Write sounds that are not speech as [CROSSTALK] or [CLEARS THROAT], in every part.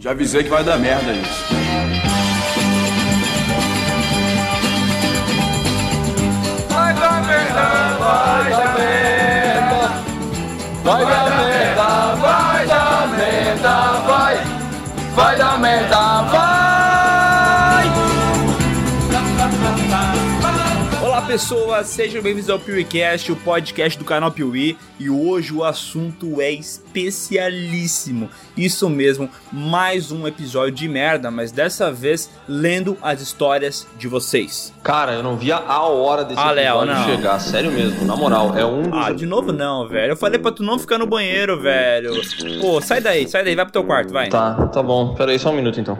Já avisei que vai dar merda isso. Vai dar merda, vai dar merda. Vai dar merda, vai dar merda, vai. Vai dar merda, pessoas, sejam bem-vindos ao PeeWeeCast, o podcast do canal Piuí, e hoje o assunto é especialíssimo. Isso mesmo, mais um episódio de merda, mas dessa vez lendo as histórias de vocês. Cara, eu não via a hora desse Ah, Léo, episódio não. chegar, sério mesmo, na moral, é um. Ah, de novo não, velho. Eu falei pra tu não ficar no banheiro, velho. Pô, sai daí, sai daí, vai pro teu quarto, vai. Tá, tá bom, pera aí só um minuto então.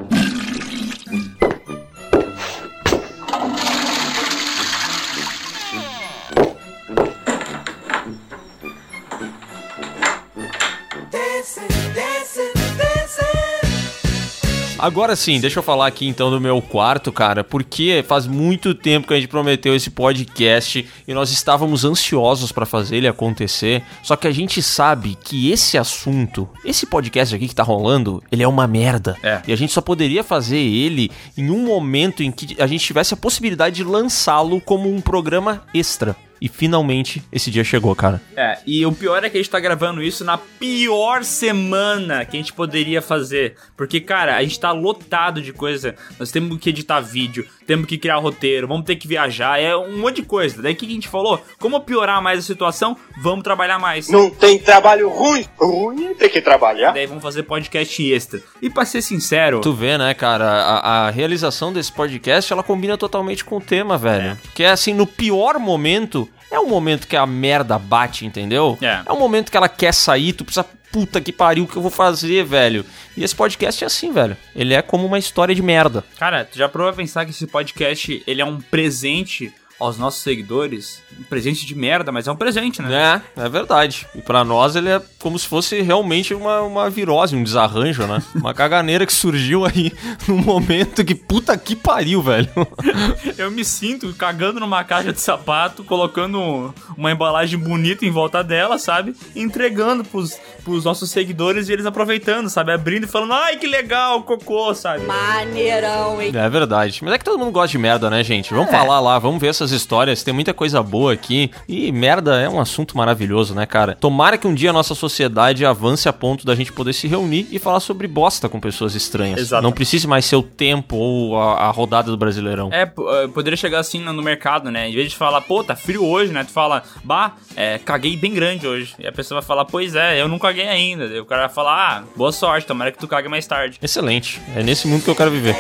Agora sim, deixa eu falar aqui então do meu quarto, cara, porque faz muito tempo que a gente prometeu esse podcast e nós estávamos ansiosos pra fazer ele acontecer. Só que a gente sabe que esse assunto, esse podcast aqui que tá rolando, ele é uma merda. É. E a gente só poderia fazer ele em um momento em que a gente tivesse a possibilidade de lançá-lo como um programa extra. E finalmente esse dia chegou, cara. É, e o pior é que a gente tá gravando isso na pior semana que a gente poderia fazer. Porque, cara, a gente tá lotado de coisa. Nós temos que editar vídeo, temos que criar roteiro, vamos ter que viajar, é um monte de coisa. Daí o que a gente falou? Como piorar mais a situação? Vamos trabalhar mais. Não tem trabalho ruim. Ruim é ter que trabalhar. Daí vamos fazer podcast extra. E pra ser sincero, Tu vê, né, cara, a, a realização desse podcast, ela combina totalmente com o tema, velho. Que é assim, no pior momento, é o momento que a merda bate, entendeu? É. É o momento que ela quer sair, tu precisa, puta que pariu, o que eu vou fazer, velho? E esse podcast é assim, velho. Ele é como uma história de merda. cara, tu já provou a pensar que esse podcast ele é um presente aos nossos seguidores? Um presente de merda, mas é um presente, né? É, é verdade. E pra nós ele é como se fosse realmente uma, uma virose, um desarranjo, né? [LAUGHS] Uma caganeira que surgiu aí num momento que puta que pariu, velho. [LAUGHS] Eu me sinto cagando numa caixa de sapato, colocando uma embalagem bonita em volta dela, sabe? Entregando pros, pros nossos seguidores e eles aproveitando, sabe? Abrindo e falando, ai que legal, cocô, sabe? Maneirão, hein? É verdade. Mas é que todo mundo gosta de merda, né, gente? Vamos falar lá, vamos ver essas histórias. Tem muita coisa boa aqui. E merda é um assunto maravilhoso, né, cara? Tomara que um dia a nossa sociedade avance a ponto da gente poder se reunir e falar sobre bosta com pessoas estranhas. Exatamente. Não precise mais ser o tempo ou a, a rodada do Brasileirão. É, eh, poderia chegar assim no no mercado, né? Em vez de falar, pô, tá frio hoje, né? Tu fala, bah, é, caguei bem grande hoje. E a pessoa vai falar, pois é, eu não caguei ainda. E o cara vai falar, ah, boa sorte, tomara que tu cague mais tarde. Excelente. É nesse mundo que eu quero viver.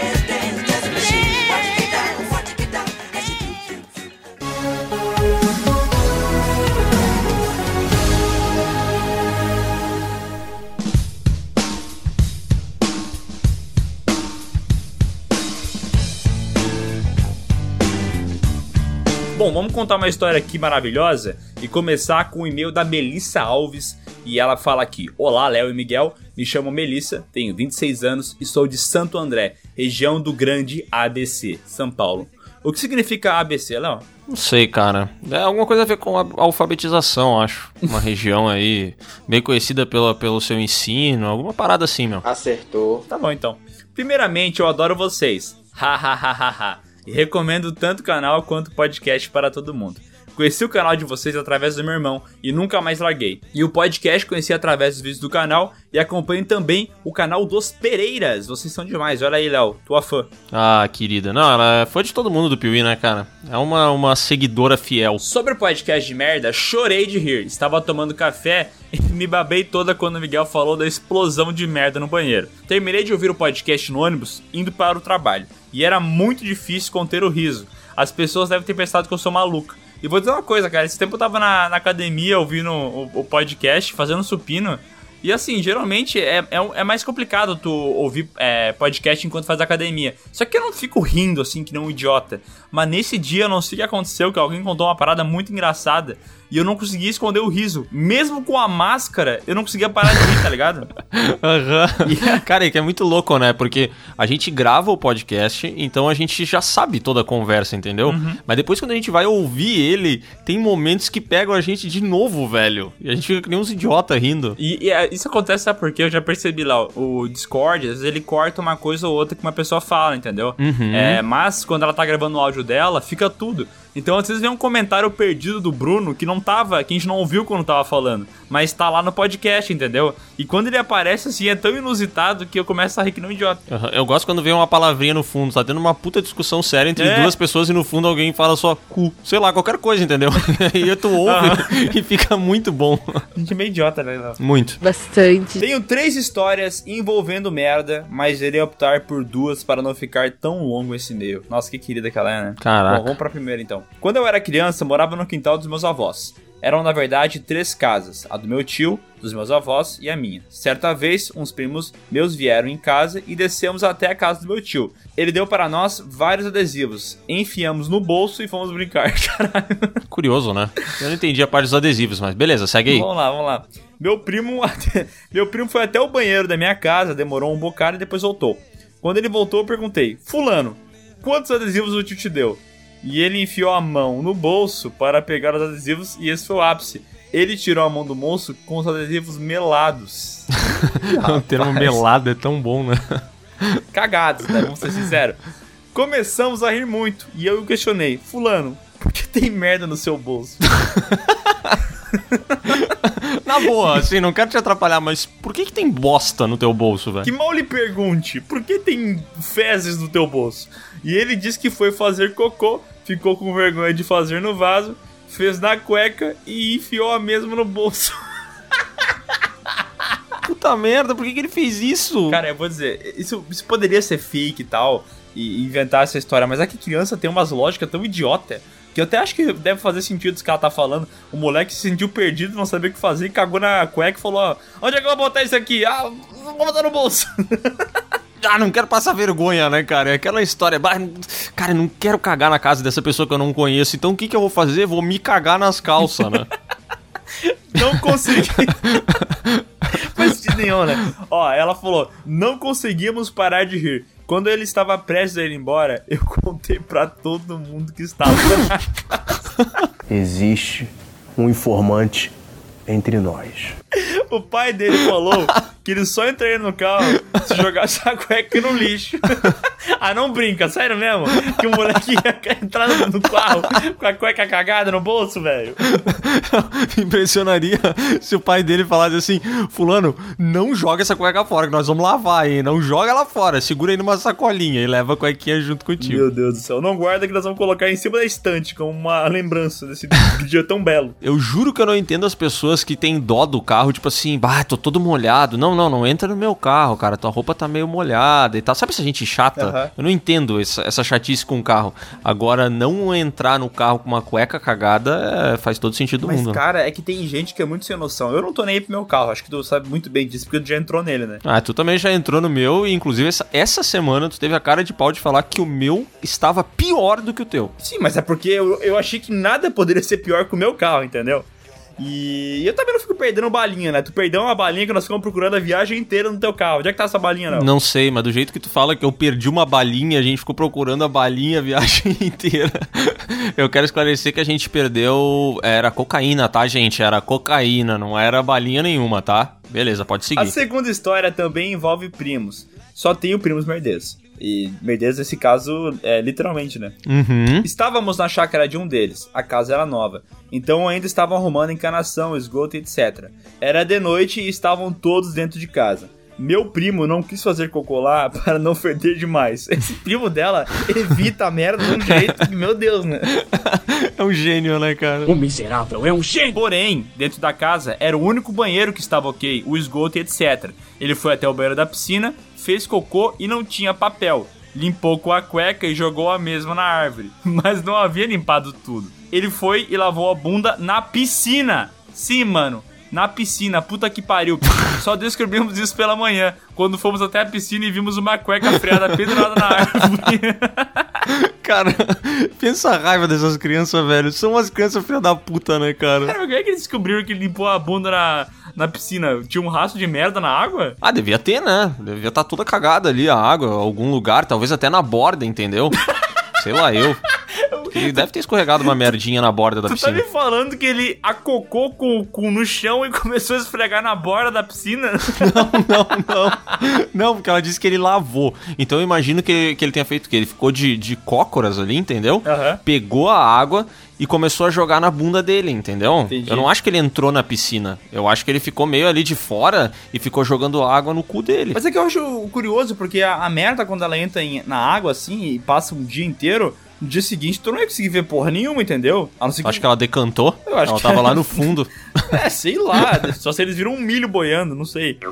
Bom, vamos contar uma história aqui maravilhosa e começar com o e-mail da Melissa Alves. E ela fala aqui: Olá, Léo e Miguel. Me chamo Melissa, tenho 26 anos e sou de Santo André, região do Grande ABC, São Paulo. O que significa ABC, Léo? Não sei, cara. É alguma coisa a ver com a alfabetização, acho. Uma [LAUGHS] região aí bem conhecida pela, pelo seu ensino, alguma parada assim, meu. Acertou. Tá bom então. Primeiramente, eu adoro vocês. Hahaha. E recomendo tanto o canal quanto o podcast para todo mundo. Conheci o canal de vocês através do meu irmão e nunca mais larguei. E o podcast conheci através dos vídeos do canal e acompanho também o canal dos Pereiras. Vocês são demais. Olha aí, Léo, tua fã. Ah, querida. Não, ela foi de todo mundo do Piuí, né, cara? É uma, uma seguidora fiel. Sobre o podcast de merda, chorei de rir. Estava tomando café [LAUGHS] e me babei toda quando o Miguel falou da explosão de merda no banheiro. Terminei de ouvir o podcast no ônibus indo para o trabalho. E era muito difícil conter o riso. As pessoas devem ter pensado que eu sou maluca. E vou dizer uma coisa, cara. Esse tempo eu tava na, na academia ouvindo o, o podcast, fazendo supino. E assim, geralmente é, é, é mais complicado tu ouvir é, podcast enquanto faz academia. Só que eu não fico rindo assim, que nem um idiota. Mas nesse dia, eu não sei o que aconteceu, que alguém contou uma parada muito engraçada. e eu não conseguia esconder o riso. Mesmo com a máscara, eu não conseguia parar de rir, tá ligado? [LAUGHS] Aham. Cara, é que é muito louco, né? Porque a gente grava o podcast, então a gente já sabe toda a conversa, entendeu? Mas depois quando a gente vai ouvir ele, tem momentos que pegam a gente de novo, velho. E a gente fica que nem uns idiota rindo. E, e, é, isso acontece, sabe por quê? Eu já percebi lá, o Discord, às vezes ele corta uma coisa ou outra que uma pessoa fala, entendeu? É, mas quando ela tá gravando o áudio dela, fica tudo. Então, às vezes vem um comentário perdido do Bruno que não tava, que a gente não ouviu quando tava falando, mas tá lá no podcast, entendeu? E quando ele aparece assim, é tão inusitado que eu começo a rir que não idiota. Aham. Eu gosto quando vem uma palavrinha no fundo, tá tendo uma puta discussão séria entre É. duas pessoas e no fundo alguém fala só cu. Sei lá, qualquer coisa, entendeu? [LAUGHS] e tu ouve [LAUGHS] e fica muito bom. A gente é meio idiota, né? Léo? Muito. Bastante. Tenho três histórias envolvendo merda, mas irei optar por duas para não ficar tão longo esse e-mail. Nossa, que querida que ela é, né? Caraca. Bom, vamos pra primeira então. Quando eu era criança, morava no quintal dos meus avós. Eram, na verdade, três casas: a do meu tio, dos meus avós e a minha. Certa vez, uns primos meus vieram em casa e descemos até a casa do meu tio. Ele deu para nós vários adesivos. Enfiamos no bolso e fomos brincar. [LAUGHS] Caralho. Curioso, né? Eu não entendi a parte dos adesivos, mas beleza, segue aí. Vamos lá, vamos lá. Meu primo, [LAUGHS] meu primo foi até o banheiro da minha casa, demorou um bocado e depois voltou. Quando ele voltou, eu perguntei: Fulano, quantos adesivos o tio te deu? E ele enfiou a mão no bolso para pegar os adesivos e esse foi o ápice. Ele tirou a mão do moço com os adesivos melados. [LAUGHS] o termo melado é tão bom, né? Cagados, né? Vamos ser sinceros. Começamos a rir muito e eu o questionei: Fulano, por que tem merda no seu bolso? [LAUGHS] Na boa, assim, não quero te atrapalhar, mas por que que tem bosta no teu bolso, velho? Que mal lhe pergunte, por que tem fezes no teu bolso? E ele disse que foi fazer cocô, ficou com vergonha de fazer no vaso, fez na cueca e enfiou a mesma no bolso. [LAUGHS] Puta merda, por que que ele fez isso? Cara, eu vou dizer, isso, isso poderia ser fake e tal, e inventar essa história, mas é que criança tem umas lógicas tão idiota. Que eu até acho que deve fazer sentido isso que ela tá falando. O moleque se sentiu perdido, não sabia o que fazer, cagou na cueca e falou: ó, onde é que eu vou botar isso aqui? Ah, vou botar no bolso. [LAUGHS] Ah, não quero passar vergonha, né, cara? É aquela história. Cara, eu não quero cagar na casa dessa pessoa que eu não conheço. Então o que, que eu vou fazer? Vou me cagar nas calças, né? [LAUGHS] Não consegui. [LAUGHS] Faz sentido nenhum, né? Ó, ela falou: não conseguimos parar de rir. Quando ele estava prestes a ir embora, [LAUGHS] eu contei pra todo mundo que estava. Existe um informante entre nós. [LAUGHS] o pai dele falou que ele só entraria no carro se jogasse a cueca no lixo. [LAUGHS] ah, não brinca, sério mesmo? Que o moleque ia entrar no carro com a cueca cagada no bolso, velho. [LAUGHS] Me impressionaria se o pai dele falasse assim: Fulano, não joga essa cueca fora, que nós vamos lavar, hein? Não joga ela fora, segura aí numa sacolinha e leva a cuequinha junto contigo. Meu Deus do céu, não guarda que nós vamos colocar em cima da estante como uma lembrança desse dia tão belo. Eu juro que eu não entendo as pessoas que têm dó do carro, tipo assim, bah, tô todo molhado. Não, não, não entra no meu carro, cara. Tua roupa tá meio molhada e tal. Sabe essa gente chata? Aham. Eu não entendo essa, essa chatice com o carro. Agora, não entrar no carro com uma cueca cagada é, faz todo sentido do Mas, mundo. cara, é que tem gente que é muito sem noção. Eu não tô nem aí pro meu carro, acho que tu sabe muito bem disso, porque tu já entrou nele, né? Ah, tu também já entrou no meu e inclusive essa, essa semana tu teve a cara de pau de falar que o meu estava pior do que o teu. Sim, mas é porque eu, eu achei que nada poderia ser pior que o meu carro, entendeu? E eu também não fico perdendo balinha, né? Tu perdeu uma balinha que nós ficamos procurando a viagem inteira no teu carro. Onde é que tá essa balinha, não? Não sei, mas do jeito que tu fala que eu perdi uma balinha, a gente ficou procurando a balinha a viagem [LAUGHS] inteira. Eu quero esclarecer que a gente perdeu. Era cocaína, tá, gente? Era cocaína, não era balinha nenhuma, tá? Beleza, pode A seguir. segunda história também envolve primos. Só tenho primos merdeiros. E merdeiros, nesse caso, é literalmente, né? Uhum. Estávamos na chácara de um deles, a casa era nova, então ainda estavam arrumando encanação, esgoto e etc. Era de noite e estavam todos dentro de casa. Meu primo não quis fazer cocô lá [LAUGHS] para não feder demais. Esse primo dela evita a merda de um jeito que, meu Deus, né? [LAUGHS] É um gênio, né, cara? Porém, dentro da casa era o único banheiro que estava ok, o esgoto e etc. Ele foi até o banheiro da piscina, fez cocô e não tinha papel. Limpou com a cueca e jogou a mesma na árvore. [LAUGHS] Mas não havia limpado tudo. Ele foi e lavou a bunda na piscina. Sim, mano. Na piscina, puta que pariu. [LAUGHS] Só descobrimos isso pela manhã, quando fomos até a piscina e vimos uma cueca freada [LAUGHS] pendurada na árvore. Cara, pensa a raiva dessas crianças, velho. São umas crianças filha da puta, né, cara? Cara, como é que eles descobriram que ele limpou a bunda na, na piscina? Tinha um rastro de merda na água? Ah, devia ter, né? Devia estar toda cagada ali a água, algum lugar, talvez até na borda, entendeu? [LAUGHS] Sei lá, eu. E deve ter escorregado uma merdinha na borda da Tu tá piscina. me falando que ele acocou com o cu no chão e [LAUGHS] começou a esfregar na borda da piscina? Não, não. Não, porque ela disse que ele lavou. Então eu imagino que, que ele tenha feito o quê? Ele ficou de, de cócoras ali, entendeu? Aham. Pegou a água e começou a jogar na bunda dele, entendeu? Entendi. Eu não acho que ele entrou na piscina. Eu acho que ele ficou meio ali de fora e ficou jogando água no cu dele. Mas é que eu acho curioso, porque a, a merda, quando ela entra em- na água assim e passa um dia inteiro, no dia seguinte tu não ia conseguir ver porra nenhuma, entendeu? Acho que ela decantou. Eu acho ela que- tava lá no [LAUGHS] fundo. É, sei lá. só se eles viram um milho boiando, não sei. [LAUGHS]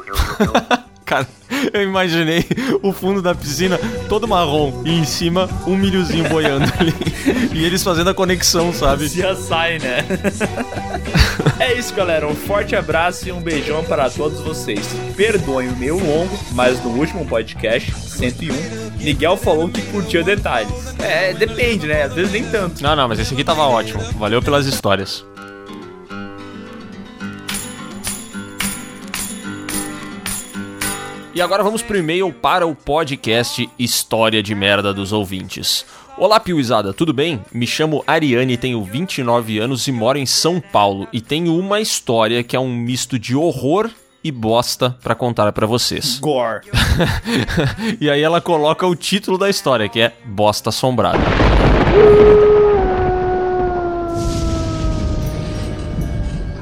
Cara, eu imaginei o fundo da piscina todo marrom e em cima um milhozinho boiando ali. E eles fazendo a conexão, sabe? Já sai, né? [LAUGHS] é isso, galera. Um forte abraço e um beijão para todos vocês. Perdoem o meu longo, mas no último podcast, 101, Miguel falou que curtia detalhes. É, depende, né? Às vezes nem tanto. Não, não, mas esse aqui tava ótimo. Valeu pelas histórias. E agora vamos pro e-mail para o podcast História de Merda dos Ouvintes. Olá, Piuizada, tudo bem? Me chamo Ariane, tenho 29 anos e moro em São Paulo. E tenho uma história que é um misto de horror e bosta pra contar pra vocês. Gore. [LAUGHS] e aí ela coloca o título da história, que é Bosta Assombrada.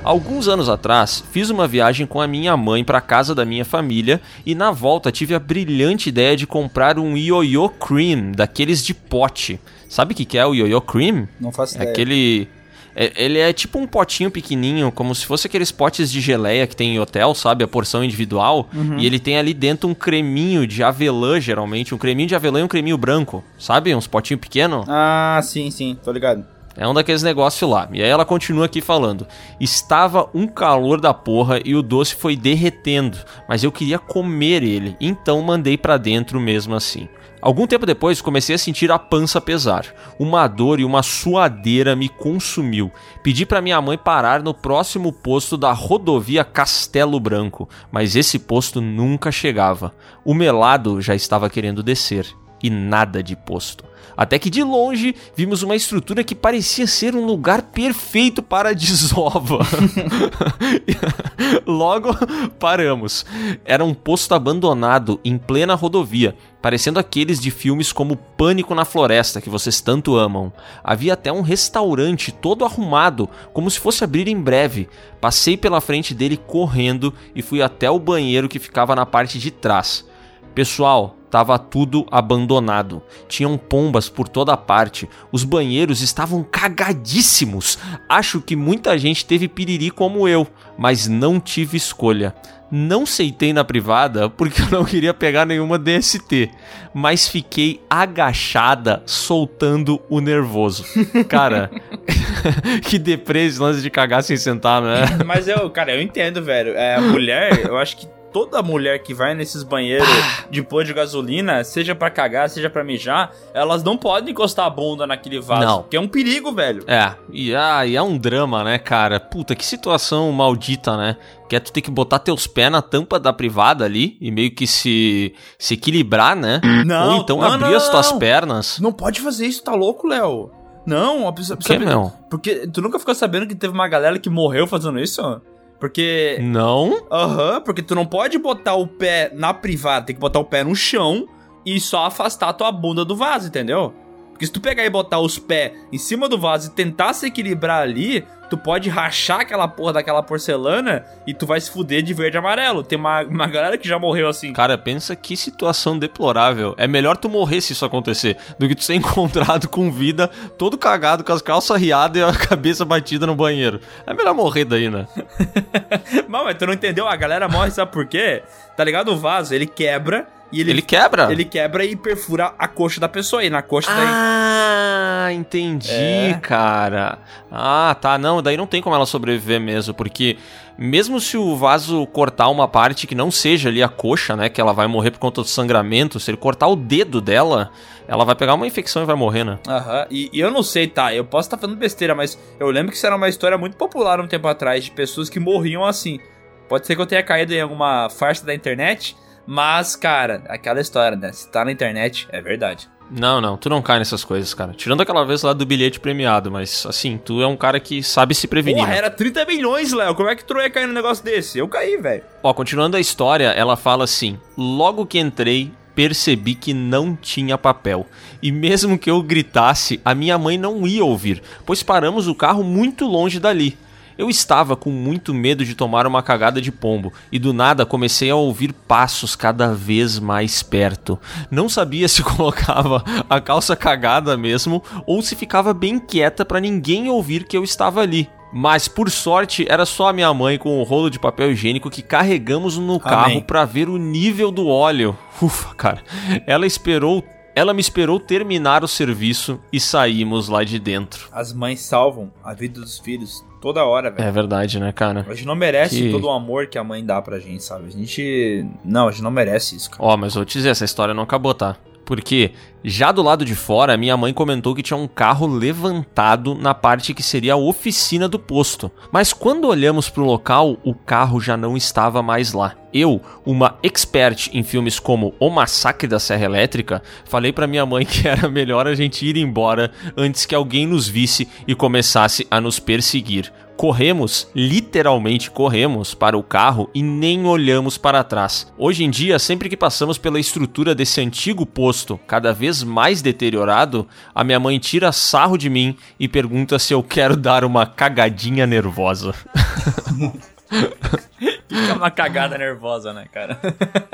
Alguns anos atrás, fiz uma viagem com a minha mãe para casa da minha família e na volta tive a brilhante ideia de comprar um Yo-Yo Cream, daqueles de pote. Sabe o que que é o Yo-Yo Cream? Não faço É ideia. aquele. É- ele é tipo um potinho pequenininho, como se fosse aqueles potes de geleia que tem em hotel, sabe? A porção individual. E ele tem ali dentro um creminho de avelã, geralmente. Um creminho de avelã e um creminho branco, sabe? Uns potinhos pequenos. Ah, sim, sim. Tô ligado. É um daqueles negócios lá. E aí ela continua aqui falando. Estava um calor da porra e o doce foi derretendo, mas eu queria comer ele, então mandei pra dentro mesmo assim. Algum tempo depois comecei a sentir a pança pesar. Uma dor e uma suadeira me consumiu. Pedi pra minha mãe parar no próximo posto da rodovia Castelo Branco, mas esse posto nunca chegava. O melado já estava querendo descer e nada de posto. Até que de longe vimos uma estrutura que parecia ser um lugar perfeito para a desova. [LAUGHS] Logo paramos. Era um posto abandonado em plena rodovia, parecendo aqueles de filmes como Pânico na Floresta, que vocês tanto amam. Havia até um restaurante todo arrumado, como se fosse abrir em breve. Passei pela frente dele correndo e fui até o banheiro que ficava na parte de trás. Pessoal, tava tudo abandonado. Tinham pombas por toda parte. Os banheiros estavam cagadíssimos. Acho que muita gente teve piriri como eu, mas não tive escolha. Não ceitei na privada porque eu não queria pegar nenhuma DST, mas fiquei agachada soltando o nervoso. Cara, [LAUGHS] que deprê esse lance de cagar sem sentar, né? Mas eu, cara, eu entendo, velho. É, mulher, eu acho que toda mulher que vai nesses banheiros de pôr de gasolina, seja pra cagar, seja pra mijar, elas não podem encostar a bunda naquele vaso. Não. Que é um perigo, velho. É, e, ah, e é um drama, né, cara? Puta, que situação maldita, né? Que é tu ter que botar teus pés na tampa da privada ali e meio que se, se equilibrar, né? Não, Ou então não, abrir não, as tuas não. pernas. Não pode fazer isso, tá louco, Léo? Não, a pessoa. que, sabe- meu? Porque tu nunca ficou sabendo que teve uma galera que morreu fazendo isso? Porque. Não? Aham, porque tu não pode botar o pé na privada, tem que botar o pé no chão e só afastar a tua bunda do vaso, entendeu? Porque se tu pegar e botar os pés em cima do vaso e tentar se equilibrar ali, tu pode rachar aquela porra daquela porcelana e tu vai se fuder de verde e amarelo. Tem uma, uma galera que já morreu assim. Cara, pensa que situação deplorável. É melhor tu morrer se isso acontecer do que tu ser [LAUGHS] encontrado com vida, todo cagado, com as calças riadas e a [LAUGHS] cabeça batida no banheiro. É melhor morrer daí, né? [LAUGHS] Mas, mas tu não entendeu? A galera morre, sabe por quê? Tá ligado? O vaso, ele quebra e ele, Ele quebra? ele quebra e perfura a coxa da pessoa. E na coxa daí. Ah, Ah, entendi, É. cara. Ah, tá. Não, daí não tem como ela sobreviver mesmo, porque mesmo se o vaso cortar uma parte que não seja ali a coxa, né, que ela vai morrer por conta do sangramento, se ele cortar o dedo dela, ela vai pegar uma infecção e vai morrer, né? Aham, e, e eu não sei, tá? Eu posso estar falando besteira, mas eu lembro que isso era uma história muito popular um tempo atrás, de pessoas que morriam assim. Pode ser que eu tenha caído em alguma farsa da internet, mas, cara, aquela história, né? Se tá na internet, é verdade. Não, não, tu não cai nessas coisas, cara. Tirando aquela vez lá do bilhete premiado, mas assim, tu é um cara que sabe se prevenir. Porra, né? era 30 milhões, Léo. Como é que tu ia cair num negócio desse? Eu caí, velho. Ó, continuando a história, ela fala assim: Logo que entrei, percebi que não tinha papel. E mesmo que eu gritasse, a minha mãe não ia ouvir, pois paramos o carro muito longe dali. Eu estava com muito medo de tomar uma cagada de pombo e do nada comecei a ouvir passos cada vez mais perto. Não sabia se [LAUGHS] colocava a calça cagada mesmo ou se ficava bem quieta para ninguém ouvir que eu estava ali. Mas por sorte era só a minha mãe com o rolo de papel higiênico que carregamos no carro para ver o nível do óleo. Ufa, cara. Ela esperou, ela me esperou terminar o serviço e saímos lá de dentro. As mães salvam a vida dos filhos toda hora, velho. É verdade, né, cara? A gente não merece Que- todo o amor que a mãe dá pra gente, sabe? A gente. Não, a gente não merece isso, cara. Ó, mas vou te dizer, essa história não acabou, tá? Porque já do lado de fora, minha mãe comentou que tinha um carro levantado na parte que seria a oficina do posto. Mas quando olhamos pro local, o carro já não estava mais lá. Eu, uma expert em filmes como O Massacre da Serra Elétrica, falei pra minha mãe [LAUGHS] que era melhor a gente ir embora antes que alguém nos visse e começasse a nos perseguir. Corremos, literalmente corremos para o carro e nem olhamos para trás. Hoje em dia, sempre que passamos pela estrutura desse antigo posto, cada vez mais deteriorado, a minha mãe tira sarro de mim e pergunta se eu quero dar uma cagadinha nervosa. [LAUGHS] Fica uma cagada nervosa, né, cara?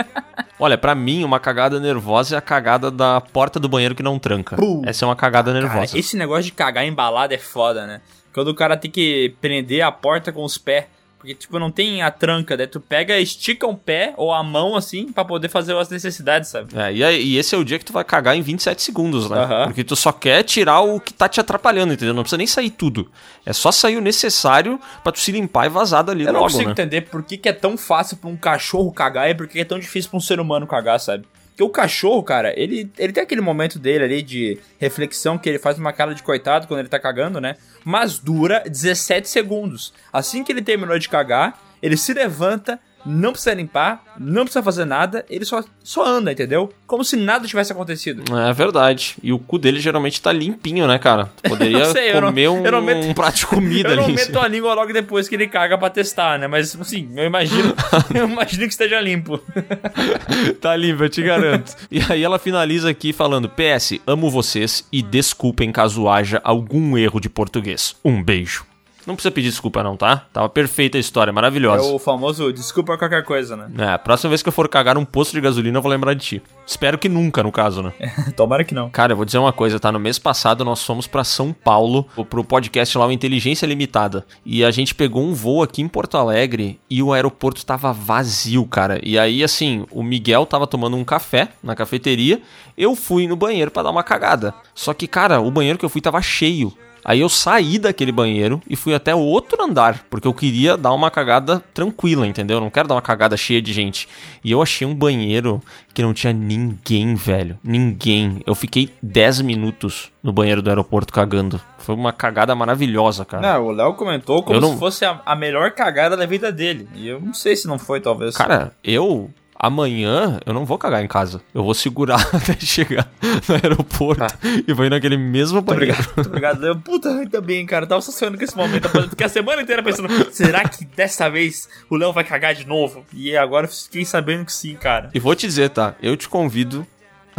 [LAUGHS] Olha, pra mim, uma cagada nervosa é a cagada da porta do banheiro que não tranca. Essa é uma cagada Cara, nervosa. esse negócio de cagar embalado é foda, né? Quando o cara tem que prender a porta com os pés. Porque, tipo, não tem a tranca, daí tu pega, estica um pé ou a mão, assim, pra poder fazer as necessidades, sabe? É, e, aí- e esse é o dia que tu vai cagar em 27 segundos, né? Aham. Porque tu só quer tirar o que tá te atrapalhando, entendeu? Não precisa nem sair tudo. É só sair o necessário pra tu se limpar e vazar dali Eu não logo, consigo né? entender por que, que é tão fácil pra um cachorro cagar e por que que é tão difícil pra um ser humano cagar, sabe? Porque o cachorro, cara, ele, ele tem aquele momento dele ali de reflexão que ele faz uma cara de coitado quando ele tá cagando, né? Mas dura 17 segundos. Assim que ele terminou de cagar, ele se levanta, não precisa limpar, não precisa fazer nada, ele só, só anda, entendeu? Como se nada tivesse acontecido. É verdade. E o cu dele geralmente tá limpinho, né, cara? Tu Poderia [LAUGHS] Eu sei, eu não- comer um, eu não meto- um prato de comida Eu não ali. em meto cima. a língua logo depois que ele caga pra testar, né? Mas, assim, eu imagino, [LAUGHS] eu imagino que esteja limpo. [LAUGHS] Tá limpo, eu te garanto. e aí ela finaliza aqui falando: PS, amo vocês e desculpem caso haja algum erro de português. Um beijo. Não precisa pedir desculpa, não, tá? Tava perfeita a história, É maravilhosa. o famoso desculpa qualquer coisa, né? É, a próxima vez que eu for cagar num posto de gasolina, eu vou lembrar de ti. Espero que nunca, no caso, né? [LAUGHS] Tomara que não. Cara, eu vou dizer uma coisa, tá? No mês passado nós fomos pra São Paulo, pro podcast lá, o Inteligência Limitada. E a gente pegou um voo aqui em Porto Alegre e o aeroporto tava vazio, cara. E aí, assim, o Miguel tava tomando um café na cafeteria, eu fui no banheiro pra dar uma cagada. Só que, cara, o banheiro que eu fui tava cheio. Aí eu saí daquele banheiro e fui até o outro andar, porque eu queria dar uma cagada tranquila, entendeu? Eu não quero dar uma cagada cheia de gente. E eu achei um banheiro que não tinha ninguém, velho. Ninguém. Eu fiquei 10 minutos no banheiro do aeroporto cagando. Foi uma cagada maravilhosa, cara. Não, o Léo comentou como não- se fosse a, a melhor cagada da vida dele. E eu não sei se não foi, talvez. Cara, eu. Amanhã eu não vou cagar em casa. Eu vou segurar [LAUGHS] até chegar no aeroporto e vou ir naquele mesmo Muito banheiro. obrigado, muito obrigado. Eu, puta, ainda bem, cara. Tava só sonhando com esse momento. Fiquei a semana inteira pensando, será que dessa vez o Léo vai cagar de novo? E agora eu fiquei sabendo que sim, cara. E vou te dizer, tá? Eu te convido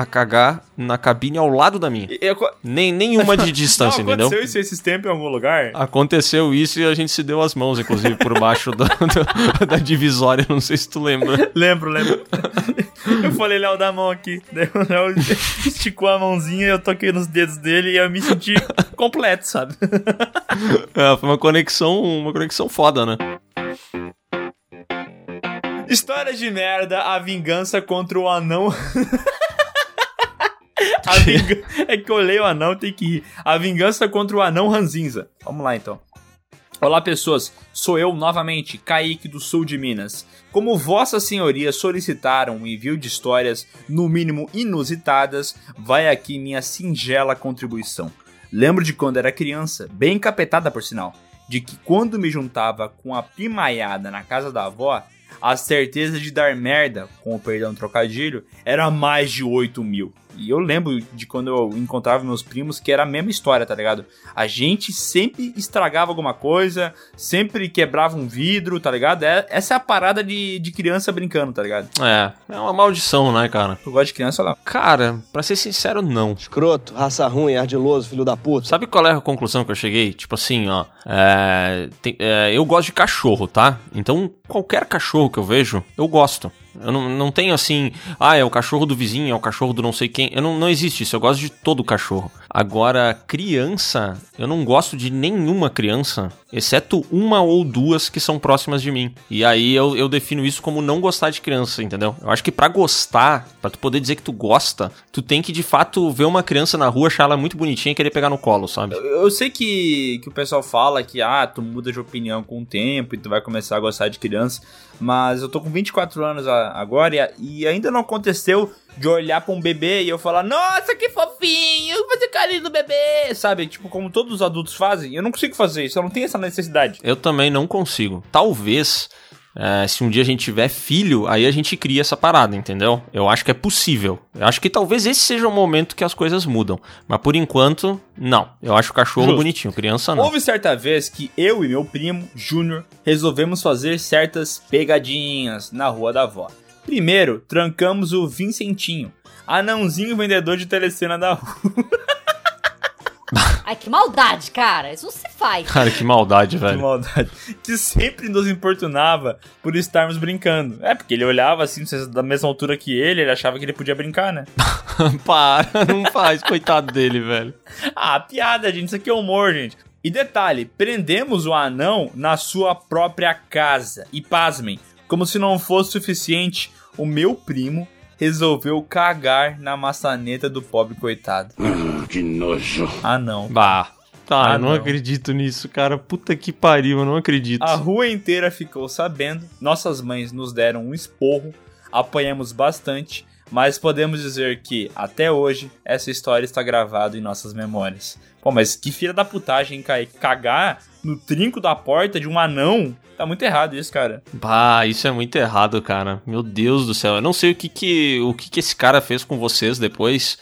a cagar na cabine ao lado da minha. Eu- Nem, nenhuma de [LAUGHS] distância, não, entendeu? aconteceu isso esses tempos em algum lugar? Aconteceu isso e a gente se deu as mãos, inclusive, por baixo da, [LAUGHS] da, da divisória. Não sei se tu lembra. Lembro, lembro. [LAUGHS] Eu falei, Léo, dá a mão aqui. Daí o Léo esticou a mãozinha, eu toquei nos dedos dele e eu me senti completo, sabe? É, foi uma conexão, uma conexão foda, né? História de merda, a vingança contra o anão. A [LAUGHS] É que eu leio o anão, tem que ir. A vingança contra o anão ranzinza. Vamos lá então. Olá, pessoas. Sou eu novamente, Kaique do Sul de Minas. Como Vossa Senhoria solicitaram um envio de histórias, no mínimo inusitadas, vai aqui minha singela contribuição. Lembro de quando era criança, bem encapetada por sinal, de que quando me juntava com a primaiada na casa da avó, a certeza de dar merda, com o perdão trocadilho, era mais de 8 mil. E eu lembro de quando eu encontrava meus primos que era a mesma história, tá ligado? A gente sempre estragava alguma coisa, sempre quebrava um vidro, tá ligado? É- essa é a parada de, de criança brincando, tá ligado? É, é uma maldição, né, cara? Tu gosta de criança lá? Cara, pra ser sincero, não. Escroto, raça ruim, ardiloso, filho da puta. Sabe qual é a conclusão que eu cheguei? Tipo assim, ó. é, tem- é, eu gosto de cachorro, tá? Então, qualquer cachorro que eu vejo, eu gosto. Eu não, não tenho assim, ah, é o cachorro do vizinho, é o cachorro do não sei quem. Eu não, não existe isso, eu gosto de todo cachorro. Agora, criança, eu não gosto de nenhuma criança, exceto uma ou duas que são próximas de mim. E aí eu, eu defino isso como não gostar de criança, entendeu? Eu acho que pra gostar, pra tu poder dizer que tu gosta, tu tem que de fato ver uma criança na rua, achar ela muito bonitinha e querer pegar no colo, sabe? Eu sei que, que o pessoal fala que, ah, tu muda de opinião com o tempo e tu vai começar a gostar de criança, mas eu tô com 24 anos agora e, e ainda não aconteceu de olhar pra um bebê e eu falar, nossa, que fofinho, vou fazer carinho no bebê, sabe? Tipo, como todos os adultos fazem, eu não consigo fazer isso, eu não tenho essa necessidade. Eu também não consigo. Talvez, é, se um dia a gente tiver filho, aí a gente cria essa parada, entendeu? Eu acho que é possível. Eu acho que talvez esse seja o momento que as coisas mudam. Mas por enquanto, não. Eu acho o cachorro Justo. bonitinho, criança não. Houve certa vez que eu e meu primo, Júnior, resolvemos fazer certas pegadinhas na rua da avó. Primeiro, trancamos o Vincentinho, anãozinho vendedor de telecena da rua. Ai, que maldade, cara. Isso não se faz. Cara, que maldade, [LAUGHS] Que velho. maldade. Que sempre nos importunava por estarmos brincando. É, porque ele olhava assim, vocês da mesma altura que ele, ele achava que ele podia brincar, né? [LAUGHS] Para, não faz, coitado dele, velho. Ah, piada, gente. Isso aqui é humor, gente. E detalhe, prendemos o anão na sua própria casa. E pasmem, como se não fosse suficiente, o meu primo resolveu cagar na maçaneta do pobre coitado. Que nojo. Ah, não. Bah. Tá, Ah, eu não, não. acredito nisso, cara. Puta que pariu, eu não acredito. A rua inteira ficou sabendo, nossas mães nos deram um esporro, apanhamos bastante, mas podemos dizer que, até hoje, essa história está gravada em nossas memórias. Pô, mas que filha da putagem, Kaique? Cagar no trinco da porta de um anão? Tá muito errado isso, cara. Bah, isso é muito errado, cara. Meu Deus do céu. Eu não sei o que que, o que, que esse cara fez com vocês depois,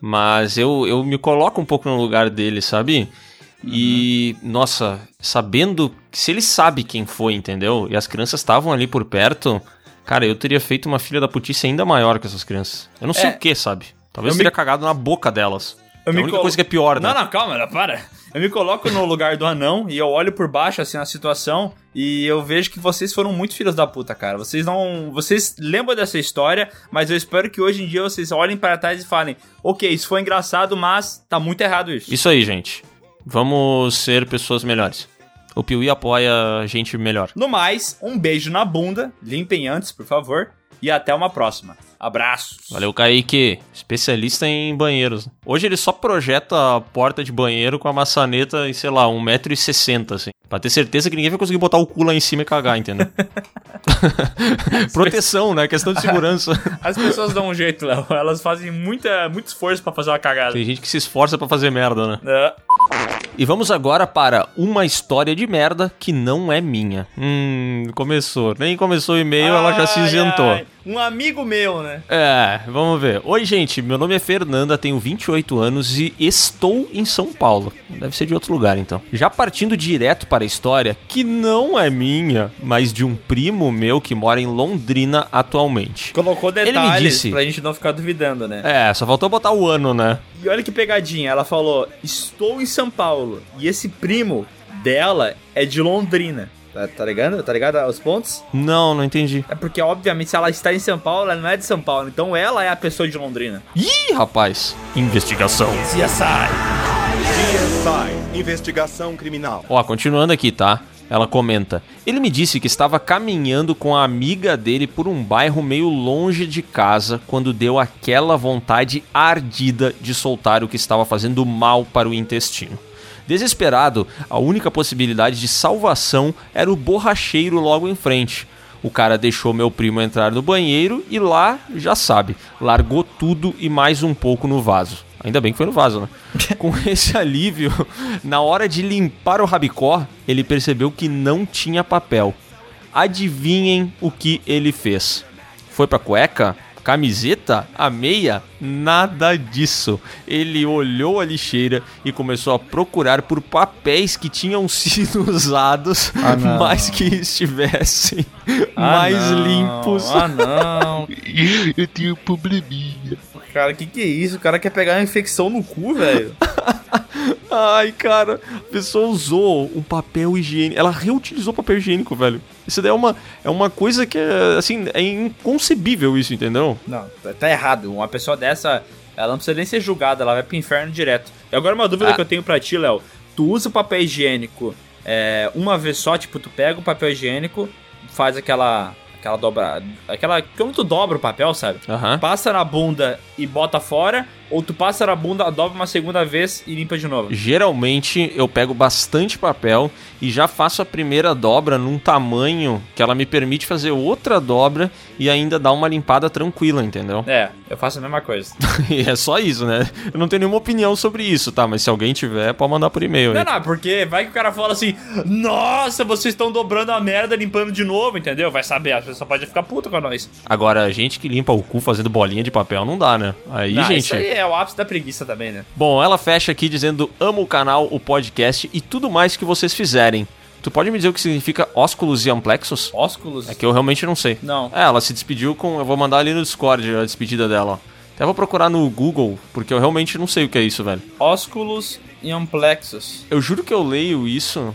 mas eu, eu me coloco um pouco no lugar dele, sabe? E, nossa, sabendo. Se ele sabe quem foi, entendeu? E as crianças estavam ali por perto, cara, eu teria feito uma filha da putice ainda maior que essas crianças. Eu não sei É. o que, sabe? Talvez Eu eu me- teria cagado na boca delas. Eu é me a única colo- coisa que é pior, né? Não, não, calma, para. Eu me coloco no lugar do anão e eu olho por baixo, assim, a situação e eu vejo que vocês foram muito filhos da puta, cara. Vocês não... Vocês lembram dessa história, mas eu espero que hoje em dia vocês olhem para trás e falem ok, isso foi engraçado, mas tá muito errado isso. Isso aí, gente. Vamos ser pessoas melhores. O Piuí apoia gente melhor. No mais, um beijo na bunda, limpem antes, por favor, e até uma próxima. Abraços. Valeu, Kaique. Especialista em banheiros. Hoje ele só projeta a porta de banheiro com a maçaneta em, sei lá, 1,60m, assim. Pra ter certeza que ninguém vai conseguir botar o cu lá em cima e cagar, entendeu? [LAUGHS] Proteção, né? Questão de segurança. [LAUGHS] As pessoas dão um jeito, Léo. Elas fazem muita, muito esforço pra fazer uma cagada. Tem gente que se esforça pra fazer merda, né? Ah, E vamos agora para uma história de merda que não é minha. Hum, começou. Nem começou o e-mail, ela já se ai, isentou. ai. Um amigo meu, né? É, vamos ver. Oi, gente, meu nome é Fernanda, tenho 28 anos e estou em São Paulo. Deve ser de outro lugar, então. Já partindo direto para a história, que não é minha, mas de um primo meu que mora em Londrina atualmente. Colocou me detalhes disse- pra gente não ficar duvidando, né? É, só faltou botar o ano, né? E olha que pegadinha, ela falou: Estou em São Paulo. E esse primo dela é de Londrina. Tá, tá ligado? Tá ligado aos pontos? Não, não entendi. É porque, obviamente, se ela está em São Paulo, ela não é de São Paulo. Então ela é a pessoa de Londrina. Ih, rapaz. Investigação. CSI. CSI, investigação criminal. Ó, continuando aqui, tá? Ela comenta: Ele me disse que estava caminhando com a amiga dele por um bairro meio longe de casa quando deu aquela vontade ardida de soltar o que estava fazendo mal para o intestino. Desesperado, a única possibilidade de salvação era o borracheiro logo em frente. O cara deixou meu primo entrar no banheiro e lá, já sabe, largou tudo e mais um pouco no vaso. Ainda bem que foi no vaso, né? [LAUGHS] Com esse alívio, na hora de limpar o rabicó, ele percebeu que não tinha papel. Adivinhem o que ele fez? Foi pra cueca? Camiseta? A meia? Nada disso. Ele olhou a lixeira e começou a procurar por papéis que tinham [LAUGHS] sido usados, Ah, mas que estivessem Ah, mais não. limpos. Ah, não. [LAUGHS] Eu tenho um probleminha. Cara, que que é isso? O cara quer pegar uma infecção no cu, velho. [LAUGHS] Ai, cara, a pessoa usou um papel higiênico. Ela reutilizou papel higiênico, velho. Isso daí é uma, é uma coisa que é, assim, é inconcebível isso, entendeu? Não, tá- tá errado. Uma pessoa dessa, ela não precisa nem ser julgada, ela vai pro inferno direto. E agora uma dúvida Ah. que eu tenho pra ti, Léo. Tu usa o papel higiênico é, uma vez só, tipo, tu pega o papel higiênico, faz aquela. aquela dobra. aquela. como tu dobra o papel, sabe? Aham. Passa na bunda e bota fora, ou tu passa na bunda, dobra uma segunda vez e limpa de novo. Geralmente eu pego bastante papel e já faço a primeira dobra num tamanho que ela me permite fazer outra dobra e ainda dar uma limpada tranquila, entendeu? É, eu faço a mesma coisa. [LAUGHS] E é só isso, né? Eu não tenho nenhuma opinião sobre isso, tá? Mas se alguém tiver, pode mandar por e-mail. Não, aí. não, porque vai que o cara fala assim: Nossa, vocês estão dobrando a merda, limpando de novo, entendeu? Vai saber, a pessoa pode ficar puta com nós. Agora, gente que limpa o cu fazendo bolinha de papel não dá, né? Aí, Não, gente. Isso aí é o ápice da preguiça também, né? Bom, ela fecha aqui dizendo: amo o canal, o podcast e tudo mais que vocês fizerem. Tu pode me dizer o que significa ósculos e amplexos? Ósculos? É que eu realmente não sei. Não. É, ela se despediu com. Eu vou mandar ali no Discord a despedida dela. ó. Até vou procurar no Google, porque eu realmente não sei o que é isso, velho. Ósculos e amplexos. Eu juro que eu leio isso.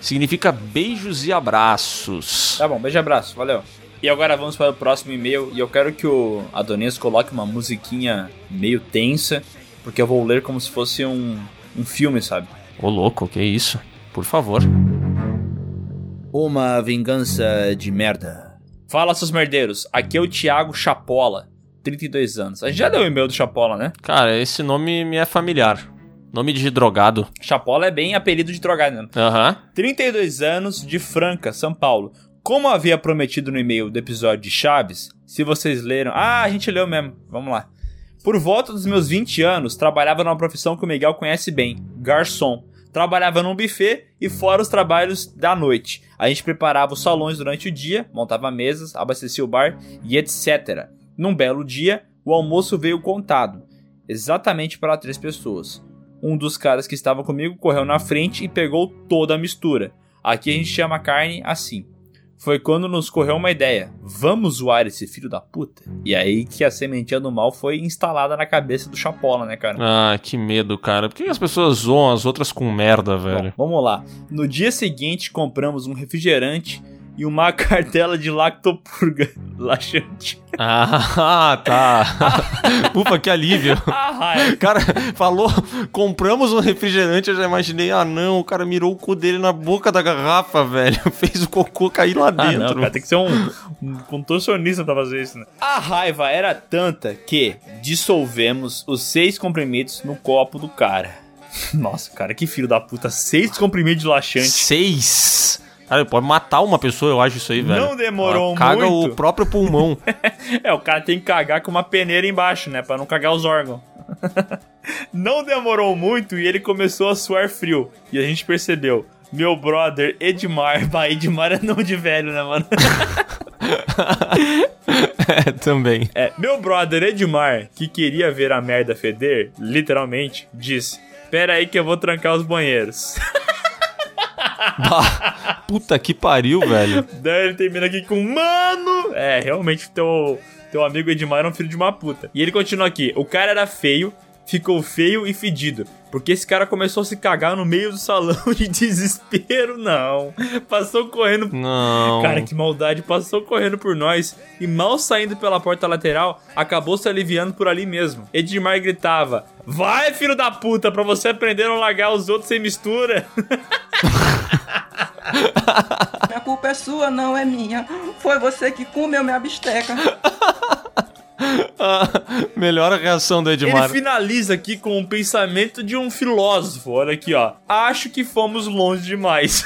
Significa beijos e abraços. Tá bom, beijo e abraço, valeu. E agora vamos para o próximo e-mail. E eu quero que o Adonias coloque uma musiquinha meio tensa, porque eu vou ler como se fosse um, um filme, sabe? Ô louco, que isso? Por favor. Uma vingança de merda. Fala, seus merdeiros. Aqui é o Thiago Chapola, 32 anos. A gente já deu o e-mail do Chapola, né? Cara, esse nome me é familiar. Nome de drogado. Chapola é bem apelido de drogado, né? Aham. 32 anos de Franca, São Paulo. Como havia prometido no e-mail do episódio de Chaves, se vocês leram. Ah, a gente leu mesmo. Vamos lá. Por volta dos meus 20 anos, trabalhava numa profissão que o Miguel conhece bem: garçom. Trabalhava num buffet e fora os trabalhos da noite. A gente preparava os salões durante o dia, montava mesas, abastecia o bar e etc. Num belo dia, o almoço veio contado, exatamente para três pessoas. Um dos caras que estavam comigo correu na frente e pegou toda a mistura. Aqui a gente chama carne assim. Foi quando nos correu uma ideia. Vamos zoar esse filho da puta? E aí que a sementinha do mal foi instalada na cabeça do Chapola, né, cara? Ah, que medo, cara. Por que as pessoas zoam as outras com merda, velho? Bom, vamos lá. No dia seguinte, compramos um refrigerante e uma [LAUGHS] cartela de lactopurga [LAUGHS] laxante. Ah, tá. [LAUGHS] Ufa, que alívio. Ah, raiva. Cara, falou, compramos um refrigerante, eu já imaginei, ah não, o cara mirou o cu dele na boca da garrafa, velho. Fez o cocô cair lá Ah, dentro. não, cara, tem que ser um, um contorcionista pra fazer isso, né? A raiva era tanta que dissolvemos os seis comprimidos no copo do cara. Nossa, cara, que filho da puta. Seis comprimidos de laxante. Seis. Cara, pode matar uma pessoa, eu acho isso aí, velho. Não demorou Ela Caga muito. o próprio pulmão. [LAUGHS] É, o cara tem que cagar com uma peneira embaixo, né? Pra não cagar os órgãos. [LAUGHS] não demorou muito e ele começou a suar frio. E a gente percebeu. Meu brother Edmar. [LAUGHS] Bah, Edmar é nome de velho, né, mano? é, também. É, meu brother Edmar, que queria ver a merda feder, literalmente, disse: Pera aí que eu vou trancar os banheiros. Bah, puta que pariu, velho. Daí ele termina aqui com Mano! É, realmente teu, teu amigo Edmar era um filho de uma puta. E ele continua aqui: O cara era feio, ficou feio e fedido. Porque esse cara começou a se cagar no meio do salão [LAUGHS] de desespero, não. Passou correndo. Não. Cara, que maldade. Passou correndo por nós e, mal saindo pela porta lateral, acabou se aliviando por ali mesmo. Edmar gritava: Vai, filho da puta, pra você aprender a não largar os outros sem mistura. [LAUGHS] Minha culpa é sua, não é minha. Foi você que comeu minha bisteca. [LAUGHS] Ah, [LAUGHS] melhor a reação do Ele Edmar. finaliza aqui com o pensamento de um filósofo. Olha aqui, ó. Acho que fomos longe demais.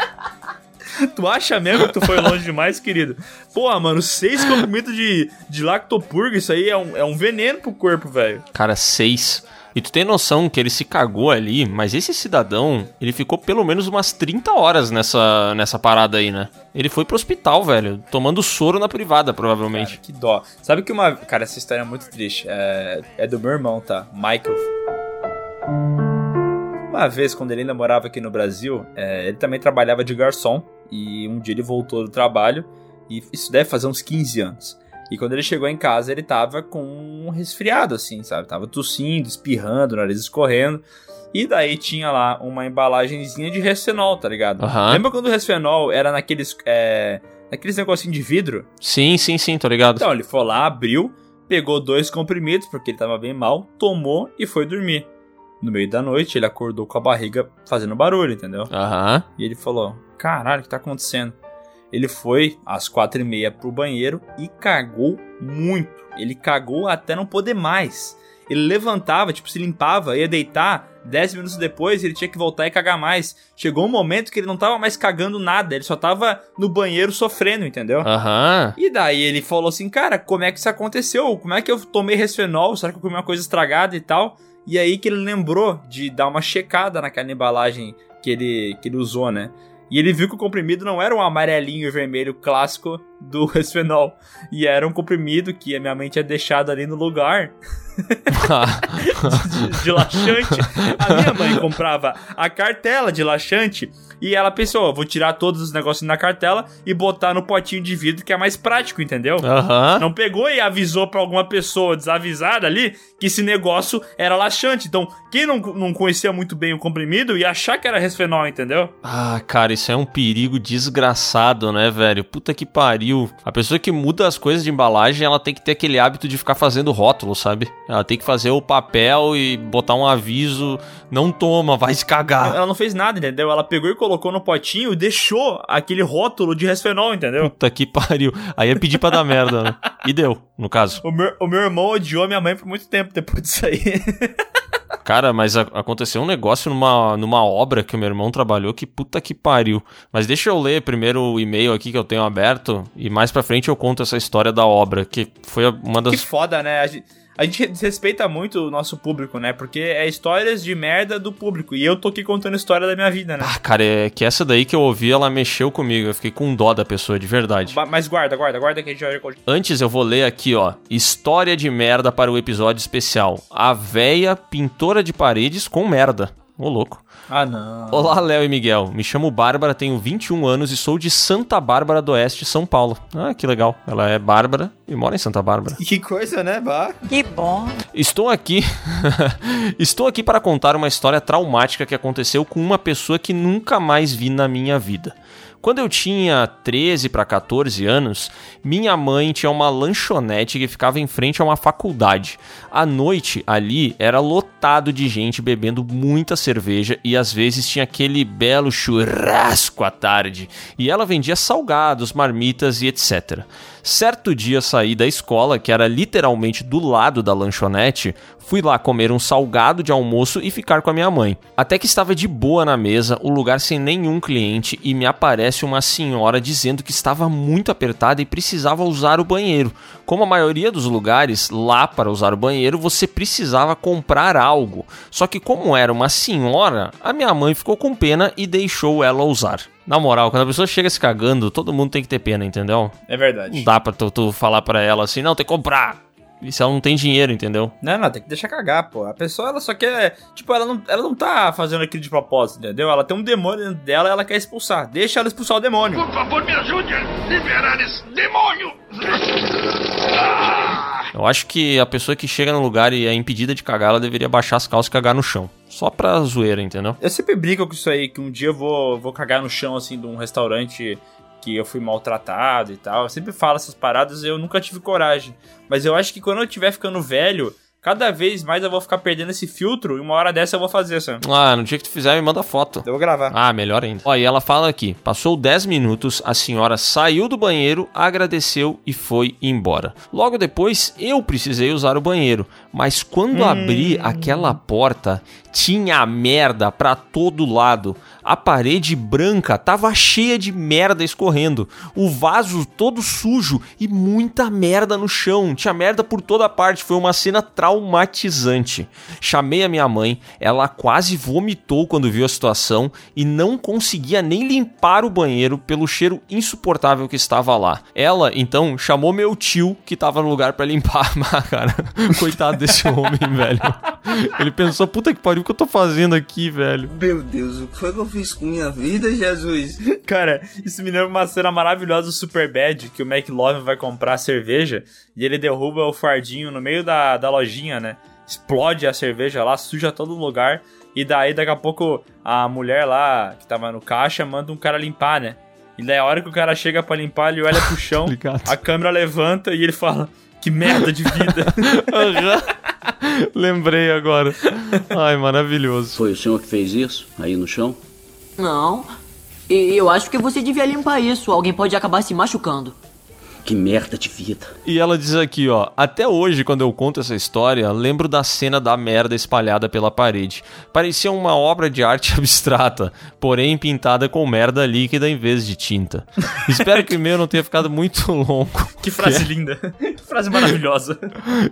[LAUGHS] tu acha mesmo que tu foi longe demais, querido? Pô, mano, seis comprimidos de, de lactopurga, isso aí é um, é um veneno pro corpo, velho. Cara, seis. E tu tem noção que ele se cagou ali, mas esse cidadão, ele ficou pelo menos umas 30 horas nessa, nessa parada aí, né? Ele foi pro hospital, velho, tomando soro na privada, provavelmente. Cara, que dó. Sabe que uma. Cara, essa história é muito triste. É, é do meu irmão, tá? Michael. Uma vez, quando ele ainda morava aqui no Brasil, é, ele também trabalhava de garçom. E um dia ele voltou do trabalho. E isso deve fazer uns 15 anos. E quando ele chegou em casa, ele tava com um resfriado, assim, sabe? Tava tossindo, espirrando, nariz escorrendo. E daí tinha lá uma embalagenzinha de resfenol, tá ligado? Aham. Lembra quando o resfenol era naqueles. É, naqueles negocinhos de vidro? Sim, sim, sim, tô ligado. Então, ele foi lá, abriu, pegou dois comprimidos, porque ele tava bem mal, tomou e foi dormir. No meio da noite, ele acordou com a barriga fazendo barulho, entendeu? Aham. E ele falou: Caralho, o que tá acontecendo? Ele foi às quatro e meia pro banheiro e cagou muito. Ele cagou até não poder mais. Ele levantava, tipo, se limpava, ia deitar. Dez minutos depois, ele tinha que voltar e cagar mais. Chegou um momento que ele não tava mais cagando nada, ele só tava no banheiro sofrendo, entendeu? Aham. E daí ele falou assim, cara, como é que isso aconteceu? Como é que eu tomei resfenol? Será que eu comi uma coisa estragada e tal? E aí que ele lembrou de dar uma checada naquela embalagem que ele, que ele usou, né? E ele viu que o comprimido não era um amarelinho e vermelho clássico do [LAUGHS] resfenol. E era um comprimido que a minha mãe tinha deixado ali no lugar [LAUGHS] [LAUGHS] de, de laxante. A minha mãe comprava a cartela de laxante e ela pensou, vou tirar todos os negócios na cartela e botar no potinho de vidro que é mais prático, entendeu? Aham. Não pegou e avisou pra alguma pessoa desavisada ali que esse negócio era laxante. Então, quem não, não conhecia muito bem o comprimido ia achar que era resfenol, entendeu? Ah, cara, isso é um perigo desgraçado, né, velho? Puta que pariu. A pessoa que muda as coisas de embalagem, ela tem que ter aquele hábito de ficar fazendo rótulo, sabe? Ela tem que fazer o papel e botar um aviso. Não toma, vai se cagar. Ela não fez nada, entendeu? Ela pegou e colocou no potinho e deixou aquele rótulo de resfenol, entendeu? Puta que pariu. Aí ia pedir pra dar merda, né? E deu, no caso. O meu, o meu irmão odiou minha mãe por muito tempo depois disso aí. [LAUGHS] Cara, mas a- aconteceu um negócio numa, numa obra que o meu irmão trabalhou que puta que pariu. Mas deixa eu ler primeiro o e-mail aqui que eu tenho aberto e mais pra frente eu conto essa história da obra, que foi uma Que das. foda, né? A gente, a gente desrespeita muito o nosso público, né? Porque é histórias de merda do público. E eu tô aqui contando história da minha vida, né? Ah, cara, é que essa daí que eu ouvi, ela mexeu comigo. Eu fiquei com dó da pessoa, de verdade. Ba- Mas guarda, guarda, guarda que a gente vai... Antes eu vou ler aqui, ó. História de merda para o episódio especial. A véia pintora de paredes com merda. Ô, louco. Ah, não. Olá, Léo e Miguel. Me chamo Bárbara, tenho 21 anos e sou de Santa Bárbara do Oeste, São Paulo. Ah, que legal. Ela é Bárbara e mora em Santa Bárbara. [LAUGHS] Que coisa, né, Bah? Que bom. Estou aqui. [LAUGHS] Estou aqui para contar uma história traumática que aconteceu com uma pessoa que nunca mais vi na minha vida. Quando eu tinha 13 para 14 anos, minha mãe tinha uma lanchonete que ficava em frente a uma faculdade. À noite, ali era lotado de gente bebendo muita cerveja e às vezes tinha aquele belo churrasco à tarde. E ela vendia salgados, marmitas e etc. Certo dia saí da escola, que era literalmente do lado da lanchonete, fui lá comer um salgado de almoço e ficar com a minha mãe. Até que estava de boa na mesa, o lugar sem nenhum cliente e me aparece uma senhora dizendo que estava muito apertada e precisava usar o banheiro. Como a maioria dos lugares, lá para usar o banheiro você precisava comprar algo. Só que como era uma senhora, a minha mãe ficou com pena e deixou ela usar. Na moral, quando a pessoa chega se cagando, todo mundo tem que ter pena, entendeu? É verdade. Não dá pra tu, tu falar pra ela assim, não, tem que comprar. E se ela não tem dinheiro, entendeu? Não, não, tem que deixar cagar, pô. A pessoa, ela só quer. Tipo, ela não, ela não tá fazendo aquilo de propósito, entendeu? Ela tem um demônio dentro dela e ela quer expulsar. Deixa ela expulsar o demônio. Por favor, me ajude a liberar esse demônio! [LAUGHS] Eu acho que a pessoa que chega no lugar e é impedida de cagar, ela deveria baixar as calças e cagar no chão. Só pra zoeira, entendeu? Eu sempre brinco com isso aí, que um dia eu vou, vou cagar no chão, assim, de um restaurante que eu fui maltratado e tal. Eu sempre falo essas paradas eu nunca tive coragem. Mas eu acho que quando eu estiver ficando velho, Cada vez mais eu vou ficar perdendo esse filtro e uma hora dessa eu vou fazer, Sam. Ah, no dia que tu fizer, me manda foto. Eu vou gravar. Ah, melhor ainda. Ó, e ela fala aqui: passou 10 minutos, a senhora saiu do banheiro, agradeceu e foi embora. Logo depois, eu precisei usar o banheiro, mas quando abri aquela porta, tinha merda pra todo lado. A parede branca tava cheia de merda escorrendo. O vaso todo sujo e muita merda no chão. Tinha merda por toda parte. Foi uma cena traumatizante. Chamei a minha mãe, ela quase vomitou quando viu a situação e não conseguia nem limpar o banheiro pelo cheiro insuportável que estava lá. Ela, então, chamou meu tio que tava no lugar pra limpar. Mas, [LAUGHS] cara, coitado desse homem, velho. Ele pensou, puta que pariu, que eu tô fazendo aqui, velho? Meu Deus, o que foi que eu fiz com minha vida, Jesus? [LAUGHS] Cara, isso me lembra uma cena maravilhosa do Superbad, que o McLovin vai comprar cerveja e ele derruba o fardinho no meio da, da lojinha, né? Explode a cerveja lá, suja todo lugar. E daí, daqui a pouco, a mulher lá, que tava no caixa, manda um cara limpar, né? E daí, a hora que o cara chega pra limpar, ele olha pro chão, [LAUGHS] a câmera levanta e ele fala: Que merda de vida. [LAUGHS] Lembrei agora. Ai, maravilhoso. Foi o senhor que fez isso? Aí no chão? Não. E eu acho que você devia limpar isso. Alguém pode acabar se machucando. Que merda de vida. E ela diz aqui, ó, até hoje quando eu conto essa história, lembro da cena da merda espalhada pela parede. Parecia uma obra de arte [LAUGHS] abstrata, porém pintada com merda líquida em vez de tinta. [LAUGHS] Espero que o meu não tenha ficado muito [LAUGHS] longo. que frase linda. que frase maravilhosa.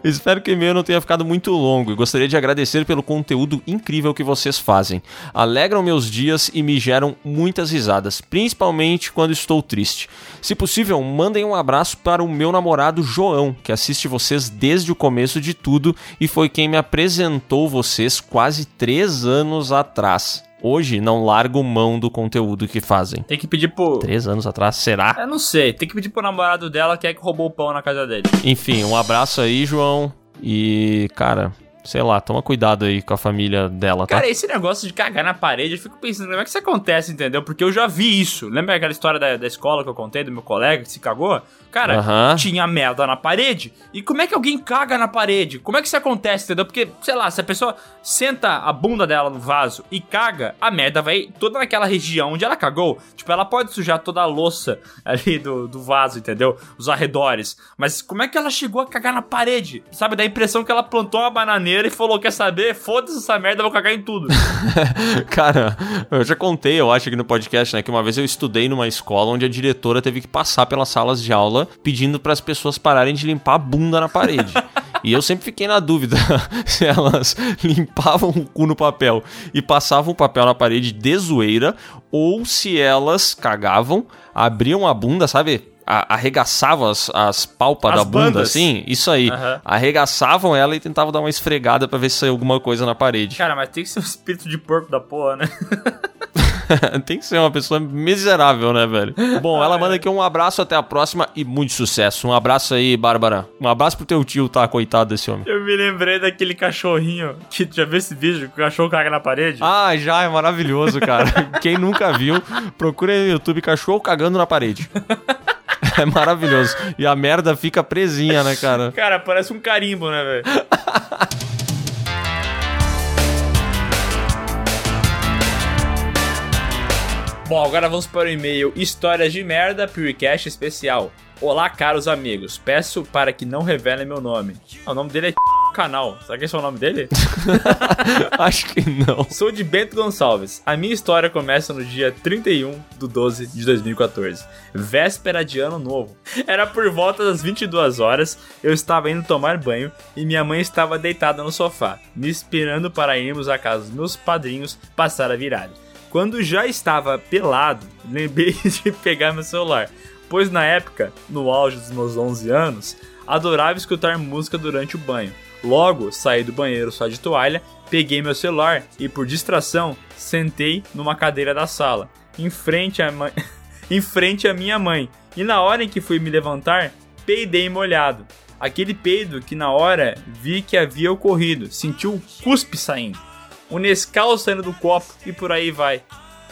Espero que o meu não tenha ficado muito longo e gostaria de agradecer pelo conteúdo incrível que vocês fazem. Alegram meus dias e me geram muitas risadas, principalmente quando estou triste. Se possível, mandem um abraço para o meu namorado João, que assiste vocês desde o começo de tudo e foi quem me apresentou vocês quase três anos atrás. Hoje não largo mão do conteúdo que fazem. Tem que pedir pro. Três anos atrás, será? Eu não sei, tem que pedir pro namorado dela que é que roubou o pão na casa dele. Enfim, um abraço aí, João. E, cara, sei lá, toma cuidado aí com a família dela, tá? Cara, esse negócio de cagar na parede, eu fico pensando, como é que isso acontece, entendeu? Porque eu já vi isso. Lembra aquela história da, da escola que eu contei, do meu colega que se cagou? Cara, tinha merda na parede. E como é que alguém caga na parede? Como é que isso acontece, entendeu? Porque, sei lá, se a pessoa senta a bunda dela no vaso e caga, a merda vai toda naquela região onde ela cagou. Tipo, ela pode sujar toda a louça [LAUGHS] ali do, do vaso, entendeu? Os arredores. Mas como é que ela chegou a cagar na parede? Sabe, dá a impressão que ela plantou uma bananeira e falou: quer saber? Foda-se essa merda, eu vou cagar em tudo. [LAUGHS] Cara, eu já contei, eu acho, aqui no podcast, né, que uma vez eu estudei numa escola onde a diretora teve que passar pelas salas de aula pedindo para as pessoas pararem de limpar a bunda na parede. E eu sempre fiquei na dúvida [LAUGHS] se elas limpavam o cu no papel e passavam o papel na parede de zoeira ou se elas cagavam, abriam a bunda, sabe? Arregaçavam as, as palpas As da bunda, bandas? assim, isso aí. Aham. Arregaçavam ela e tentavam dar uma esfregada pra ver se saiu alguma coisa na parede. Cara, mas tem que ser um espírito de porco da porra, né? [LAUGHS] [LAUGHS] Tem que ser uma pessoa miserável, né, velho? Bom, ela manda aqui um abraço, até a próxima e muito sucesso. Um abraço aí, Bárbara. Um abraço pro teu tio, tá? Coitado desse homem. Eu me lembrei daquele cachorrinho que já viu esse vídeo que o cachorro caga na parede? Ah, já é maravilhoso, cara. [LAUGHS] Quem nunca viu, procura aí no YouTube cachorro cagando na parede. [LAUGHS] É maravilhoso. E a merda fica presinha, né, cara? Cara, parece um carimbo, né, velho? Bom, agora vamos para o e-mail Histórias de Merda, Purecast especial. Olá, caros amigos. Peço para que não revelem meu nome. Ah, o nome dele é [LAUGHS] canal. Será que esse é o nome dele? [LAUGHS] Acho que não. Sou de Bento Gonçalves. A minha história começa no dia 31 de 12 de 2014, véspera de ano novo. Era por volta das 22 horas, eu estava indo tomar banho e minha mãe estava deitada no sofá, me esperando para irmos à casa dos meus padrinhos passar a virada. Quando já estava pelado, lembrei [LAUGHS] de pegar meu celular, pois na época, no auge dos meus 11 anos, adorava escutar música durante o banho. Logo, saí do banheiro só de toalha, peguei meu celular e, por distração, sentei numa cadeira da sala, em frente à, mãe... [LAUGHS] em frente à minha mãe. E na hora em que fui me levantar, peidei molhado. Aquele peido que na hora vi que havia ocorrido, senti o cuspe saindo. O Nescau saindo do copo e por aí vai.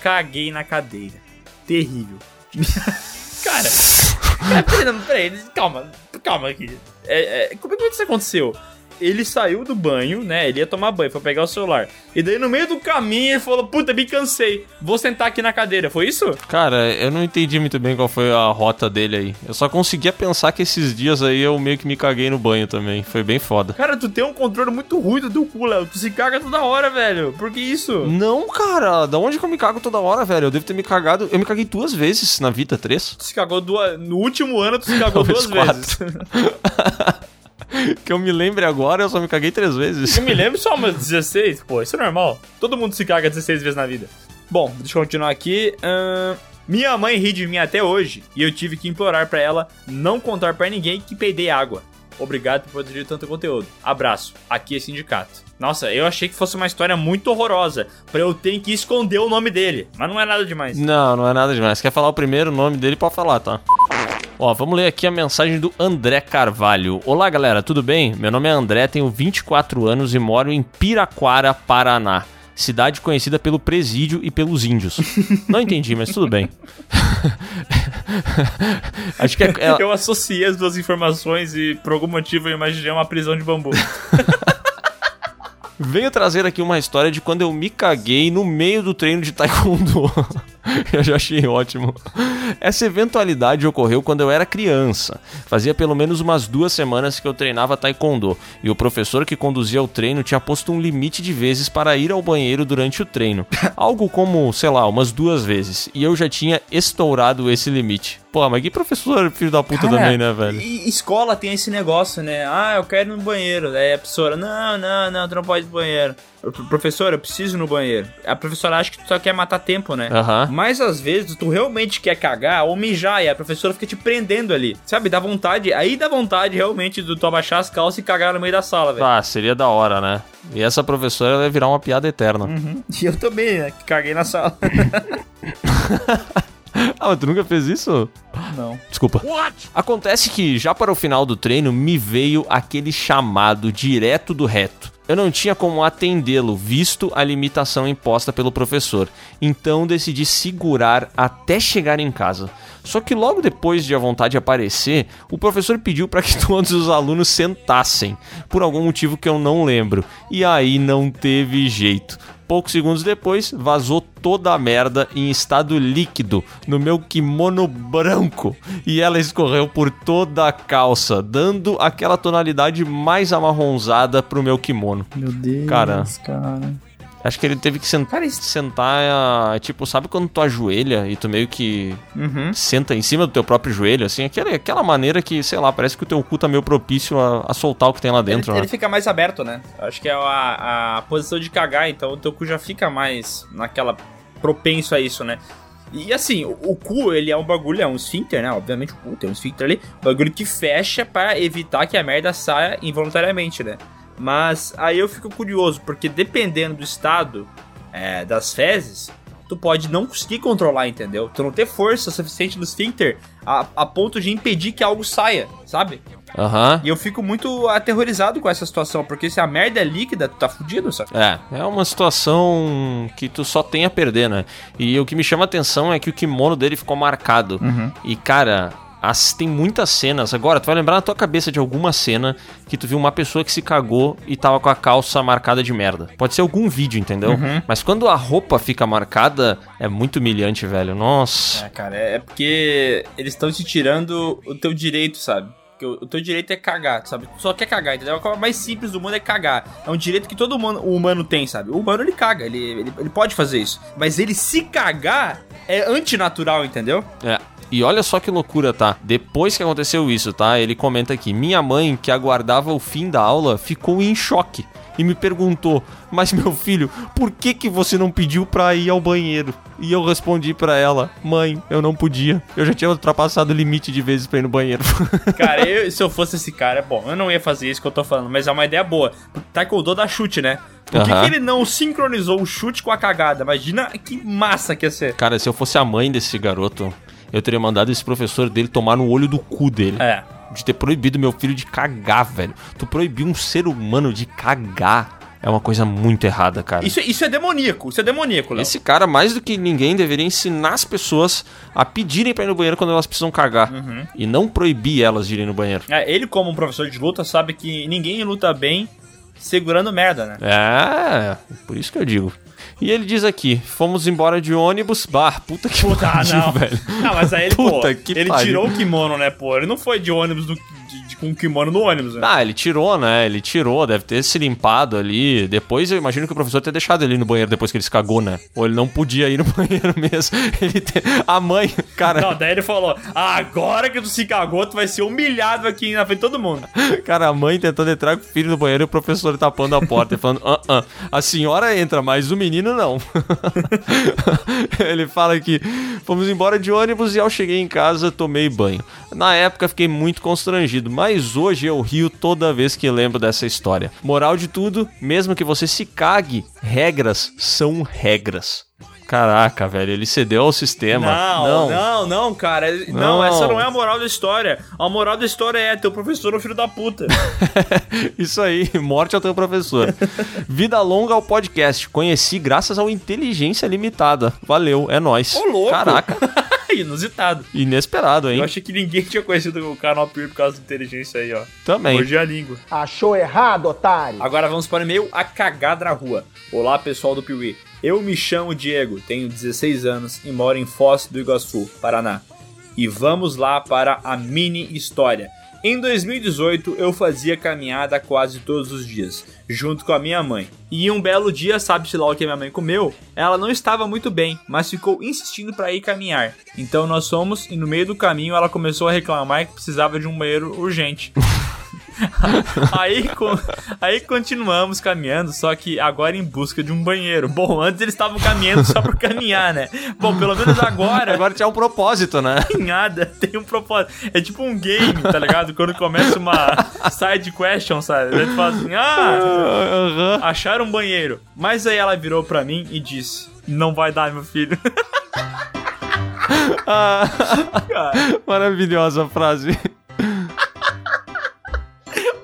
Caguei na cadeira. Terrível. [LAUGHS] Cara, [LAUGHS] peraí, peraí, calma, calma aqui. É, é, como é que isso aconteceu? Ele saiu do banho, né? Ele ia tomar banho, foi pegar o celular. E daí no meio do caminho ele falou: Puta, me cansei. Vou sentar aqui na cadeira. Foi isso? Cara, eu não entendi muito bem qual foi a rota dele aí. Eu só conseguia pensar que esses dias aí eu meio que me caguei no banho também. Foi bem foda. Cara, tu tem um controle muito ruim do teu cu, Léo. Tu se caga toda hora, velho. Por que isso? Não, cara. Da onde que eu me cago toda hora, velho? Eu devo ter me cagado. Eu me caguei duas vezes na vida, três. Tu se cagou duas. No último ano, tu se cagou duas vezes. [LAUGHS] [LAUGHS] que eu me lembre agora, eu só me caguei três vezes. Eu me lembro [LAUGHS] só umas 16, pô, isso é normal. Todo mundo se caga 16 vezes na vida. Bom, deixa eu continuar aqui. Ahn, minha mãe ri de mim até hoje e eu tive que implorar pra ela não contar pra ninguém que peidei água. Obrigado por produzir tanto conteúdo. Abraço. Aqui é sindicato. Nossa, eu achei que fosse uma história muito horrorosa pra eu ter que esconder o nome dele, mas não é nada demais. Não, não é nada demais. Quer falar o primeiro nome dele, pode falar, tá? Ó, vamos ler aqui a mensagem do André Carvalho. Olá, galera, tudo bem? Meu nome é André, tenho 24 anos e moro em Piraquara, Paraná. Cidade conhecida pelo presídio e pelos índios. Não entendi, mas tudo bem. [LAUGHS] Acho que é, é- Eu associei as duas informações e por algum motivo eu imaginei uma prisão de bambu. [LAUGHS] Venho trazer aqui uma história de quando eu me caguei no meio do treino de taekwondo. [LAUGHS] eu já achei ótimo. Essa eventualidade ocorreu quando eu era criança. Fazia pelo menos umas duas semanas que eu treinava taekwondo. E o professor que conduzia o treino tinha posto um limite de vezes para ir ao banheiro durante o treino. [LAUGHS] Algo como, sei lá, umas duas vezes. E eu já tinha estourado esse limite. Pô, mas que professor filho da puta Cara, também, né, velho? E escola tem esse negócio, né? Ah, eu quero ir no banheiro. Daí a professora, não, não, não, tu não pode ir no banheiro. Pro- Professor, eu preciso ir no banheiro. A professora acha que tu só quer matar tempo, né? Aham. Mas às vezes tu realmente quer cagar ou mijar e a professora fica te prendendo ali. Sabe? Dá vontade. Aí dá vontade realmente de tu abaixar as calças e cagar no meio da sala, velho. Ah, seria da hora, né? E essa professora ia virar uma piada eterna. E eu também, né? Que caguei na sala. [LAUGHS] Ah, mas tu nunca fez isso? Não. Desculpa. Acontece que já para o final do treino me veio aquele chamado direto do reto. Eu não tinha como atendê-lo, visto a limitação imposta pelo professor. Então decidi segurar até chegar em casa. Só que logo depois de a vontade aparecer, o professor pediu para que [LAUGHS] todos os alunos sentassem, por algum motivo que eu não lembro. E aí não teve jeito. Poucos segundos depois, vazou toda a merda em estado líquido no meu kimono branco e ela escorreu por toda a calça, dando aquela tonalidade mais amarronzada pro meu kimono. Meu Deus, Cara. cara. Acho que ele teve que sen- Cara, isso- sentar, ah, tipo, sabe quando tu ajoelha e tu meio que Uhum. senta em cima do teu próprio joelho, assim, aquela, aquela maneira que, sei lá, parece que o teu cu tá meio propício a, a soltar o que tem lá dentro, ele, né? ele fica mais aberto, né? Acho que é a, a posição de cagar, então o teu cu já fica mais naquela propenso a isso, né? E assim, o, o cu, ele é um bagulho, é um esfíncter, né? Obviamente o cu tem um esfíncter ali, bagulho que fecha pra evitar que a merda saia involuntariamente, né? Mas aí eu fico curioso, porque dependendo do estado é, das fezes, tu pode não conseguir controlar, entendeu? Tu não ter força suficiente no esfíncter a, a ponto de impedir que algo saia, sabe? Aham. E eu fico muito aterrorizado com essa situação, porque se a merda é líquida, tu tá fudido, sabe? É, é uma situação que tu só tem a perder, né? E o que me chama a atenção é que o kimono dele ficou marcado. E, cara, as, tem muitas cenas. Agora, tu vai lembrar na tua cabeça de alguma cena que tu viu uma pessoa que se cagou e tava com a calça marcada de merda. Pode ser algum vídeo, entendeu? Mas quando a roupa fica marcada, é muito humilhante, velho. Nossa. É, cara, é porque eles estão te tirando o teu direito, sabe? Porque o teu direito é cagar, sabe? Só quer cagar, entendeu? A coisa mais simples do mundo é cagar. É um direito que todo humano, o humano tem, sabe? O humano ele caga, ele, ele, ele pode fazer isso. Mas ele se cagar é antinatural, entendeu? É. E olha só que loucura, tá? Depois que aconteceu isso, tá? Ele comenta aqui: Minha mãe, que aguardava o fim da aula, ficou em choque e me perguntou: Mas meu filho, por que que você não pediu pra ir ao banheiro? E eu respondi pra ela: Mãe, eu não podia. Eu já tinha ultrapassado o limite de vezes pra ir no banheiro. [LAUGHS] Cara, eu- se eu fosse esse cara, bom, eu não ia fazer isso que eu tô falando, mas é uma ideia boa. Taekwondo dá chute, né? Por que, Aham. que ele não sincronizou o chute com a cagada? Imagina que massa que ia ser. Cara, se eu fosse a mãe desse garoto, eu teria mandado esse professor dele tomar no olho do cu dele. É. De ter proibido meu filho de cagar, velho. Tu proibiu um ser humano de cagar. é uma coisa muito errada, cara. Isso, isso é demoníaco, isso é demoníaco, Léo. Esse cara, mais do que ninguém, deveria ensinar as pessoas a pedirem pra ir no banheiro quando elas precisam cagar. Uhum. E não proibir elas de irem no banheiro. É, ele, como um professor de luta, sabe que ninguém luta bem segurando merda, né? É, por isso que eu digo. E ele diz aqui: fomos embora de ônibus. Bah, puta que Puta, pariu, não. [LAUGHS] velho. Não, mas aí ele, [LAUGHS] Puta pô, que ele pariu. tirou o kimono, né, pô? Ele não foi de ônibus do- de- de- com o kimono no ônibus, né? Ah, ele tirou, né? Ele tirou, deve ter se limpado ali. Depois eu imagino que o professor tenha deixado ele no banheiro depois que ele se cagou, né? Ou ele não podia ir no [LAUGHS] banheiro mesmo. Ele te- A mãe, cara, Não, daí ele falou: agora que tu se cagou, tu vai ser humilhado aqui na frente de todo mundo. cara, a mãe tentando entrar com o filho no banheiro e o professor tapando a porta e falando: ah, ah, a senhora entra, mas o menino não. [LAUGHS] ele fala que fomos embora de ônibus e ao cheguei em casa tomei banho. Na época fiquei muito constrangido, mas hoje eu rio toda vez que lembro dessa história. Moral de tudo, mesmo que você se cague, regras são regras. Caraca, velho, ele cedeu ao sistema. Não, não, não, cara. Não. Não. essa não é a moral da história. A moral da história é: teu professor é um filho da puta. [LAUGHS] Isso aí, morte ao teu professor. [LAUGHS] Vida longa ao podcast. Conheci graças ao Inteligência Limitada. Valeu, é nóis. Ô, louco. Caraca, [LAUGHS] Inusitado. inesperado, hein? Eu achei que ninguém tinha conhecido o canal Pure por causa da inteligência aí, ó. Também. Hoje é a língua. Achou errado, otário? Agora vamos para o e-mail A Cagada na Rua. Olá, pessoal do Piuí. Eu me chamo Diego, tenho 16 anos e moro em Foz do Iguaçu, Paraná. E vamos lá para a mini história. Em 2018, eu fazia caminhada quase todos os dias, junto com a minha mãe. E um belo dia, sabe-se lá o que minha mãe comeu? Ela não estava muito bem, mas ficou insistindo para ir caminhar. Então nós fomos e no meio do caminho ela começou a reclamar que precisava de um banheiro urgente. [LAUGHS] [LAUGHS] aí, co- aí continuamos caminhando, só que agora em busca de um banheiro. Bom, antes eles estavam caminhando só por caminhar, né? Bom, pelo menos agora, Agora tinha um propósito, né? [LAUGHS] caminhada tem um propósito. É tipo um game, tá ligado? Quando começa uma side question, sabe? Daí tu fala assim, ah, Aham. acharam um banheiro. Mas aí ela virou pra mim e disse, não vai dar, meu filho. Ah, [LAUGHS] maravilhosa a frase.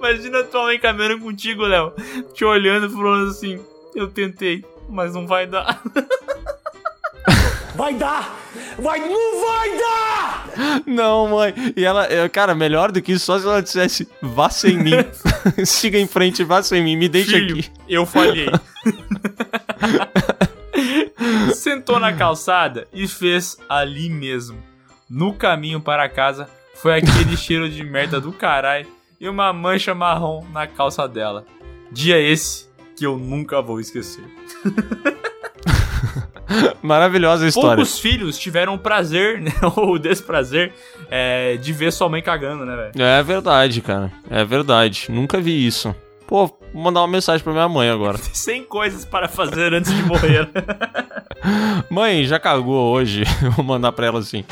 Imagina tua mãe caminhando contigo, Léo, te olhando e falando assim, eu tentei, mas não vai dar. Vai dar! Vai, não vai dar! Não, mãe. E ela, é, cara, melhor do que isso, só se ela dissesse, vá sem mim. [LAUGHS] Siga em frente, vá sem mim, me deixa Filho, aqui. eu falhei. [LAUGHS] Sentou na calçada e fez ali mesmo. No caminho para casa, foi aquele cheiro de merda do caralho e uma mancha marrom na calça dela. Dia esse que eu nunca vou esquecer. [LAUGHS] Maravilhosa história. Poucos filhos tiveram o prazer, né, [LAUGHS] ou o desprazer, é, de ver sua mãe cagando, né, velho? É verdade, cara. É verdade. Nunca vi isso. Pô, vou mandar uma mensagem pra minha mãe agora. [LAUGHS] 100 coisas para fazer antes de morrer. Mãe, já cagou hoje. Vou mandar pra ela assim.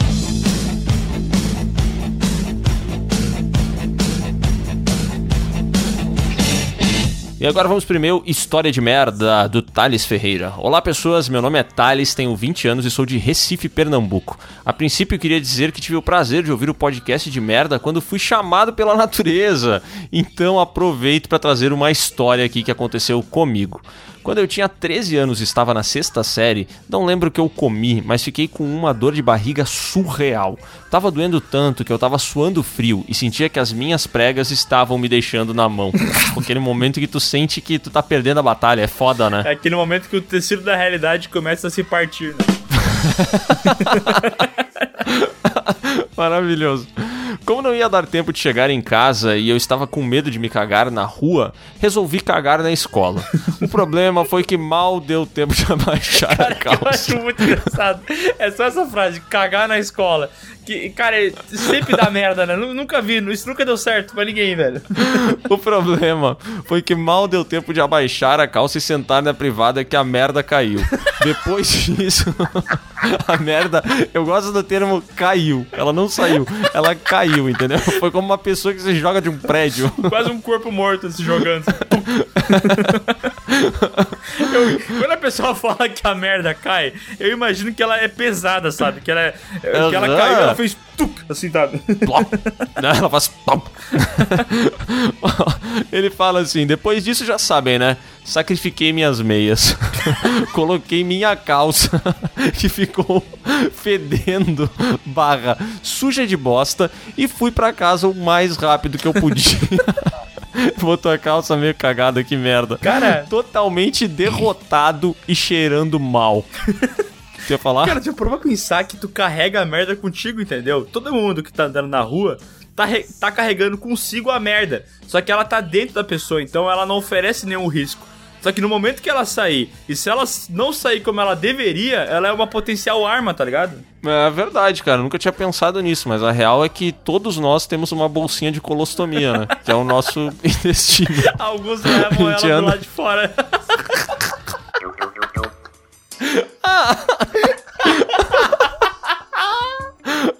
E agora vamos pro meu História de Merda, do Thales Ferreira. Olá pessoas, meu nome é Thales, tenho 20 anos e sou de Recife, Pernambuco. A princípio queria dizer que tive o prazer de ouvir o podcast de merda quando fui chamado pela natureza. Então aproveito para trazer uma história aqui que aconteceu comigo. Quando eu tinha 13 anos e estava na sexta série, não lembro o que eu comi, mas fiquei com uma dor de barriga surreal. Tava doendo tanto que eu tava suando frio e sentia que as minhas pregas estavam me deixando na mão. [LAUGHS] Aquele momento que tu sente que tu tá perdendo a batalha, é foda, né? É aquele momento que o tecido da realidade começa a se partir, né? [LAUGHS] [LAUGHS] Maravilhoso. Como não ia dar tempo de chegar em casa e eu estava com medo de me cagar na rua, resolvi cagar na escola. [LAUGHS] O problema foi que mal deu tempo de [LAUGHS] abaixar a Eu calça. acho muito engraçado. É só essa frase, cagar na escola. Que, cara, sempre dá merda, né? Nu- Nunca vi, isso nunca deu certo pra ninguém, velho. [LAUGHS] O problema foi que mal deu tempo de abaixar a calça e sentar na privada que a merda caiu. Depois [LAUGHS] disso, [LAUGHS] a merda, eu gosto do termo caiu. Ela não saiu, ela caiu, entendeu? Foi como uma pessoa que se joga de um prédio. Quase um corpo morto se jogando. Eu- quando a pessoa fala que a merda cai, eu imagino que ela é pesada, sabe? Que ela, é, que ela caiu, ela fez tuc, assim? Plop. Né? Ela faz. plop. [LAUGHS] Ele fala assim: depois disso já sabem, né? Sacrifiquei minhas meias. [LAUGHS] Coloquei minha calça, [LAUGHS] que ficou fedendo, barra suja de bosta, e fui pra casa o mais rápido que eu podia. Botou a calça meio cagada, que merda. Cara. Totalmente derrotado e cheirando mal. Você ia falar? Cara, tipo, prova pensar que tu carrega a merda contigo, entendeu? Todo mundo que tá andando na rua tá, tá carregando consigo a merda. Só que ela tá dentro da pessoa, então ela não oferece nenhum risco. Só que no momento que ela sair, e se ela não sair como ela deveria, ela é uma potencial arma, tá ligado? É verdade, cara. Nunca tinha pensado nisso, mas a real é que todos nós temos uma bolsinha de colostomia, né? Que é o nosso [LAUGHS] intestino. Alguns levam ela do lado de fora. [LAUGHS] [LAUGHS]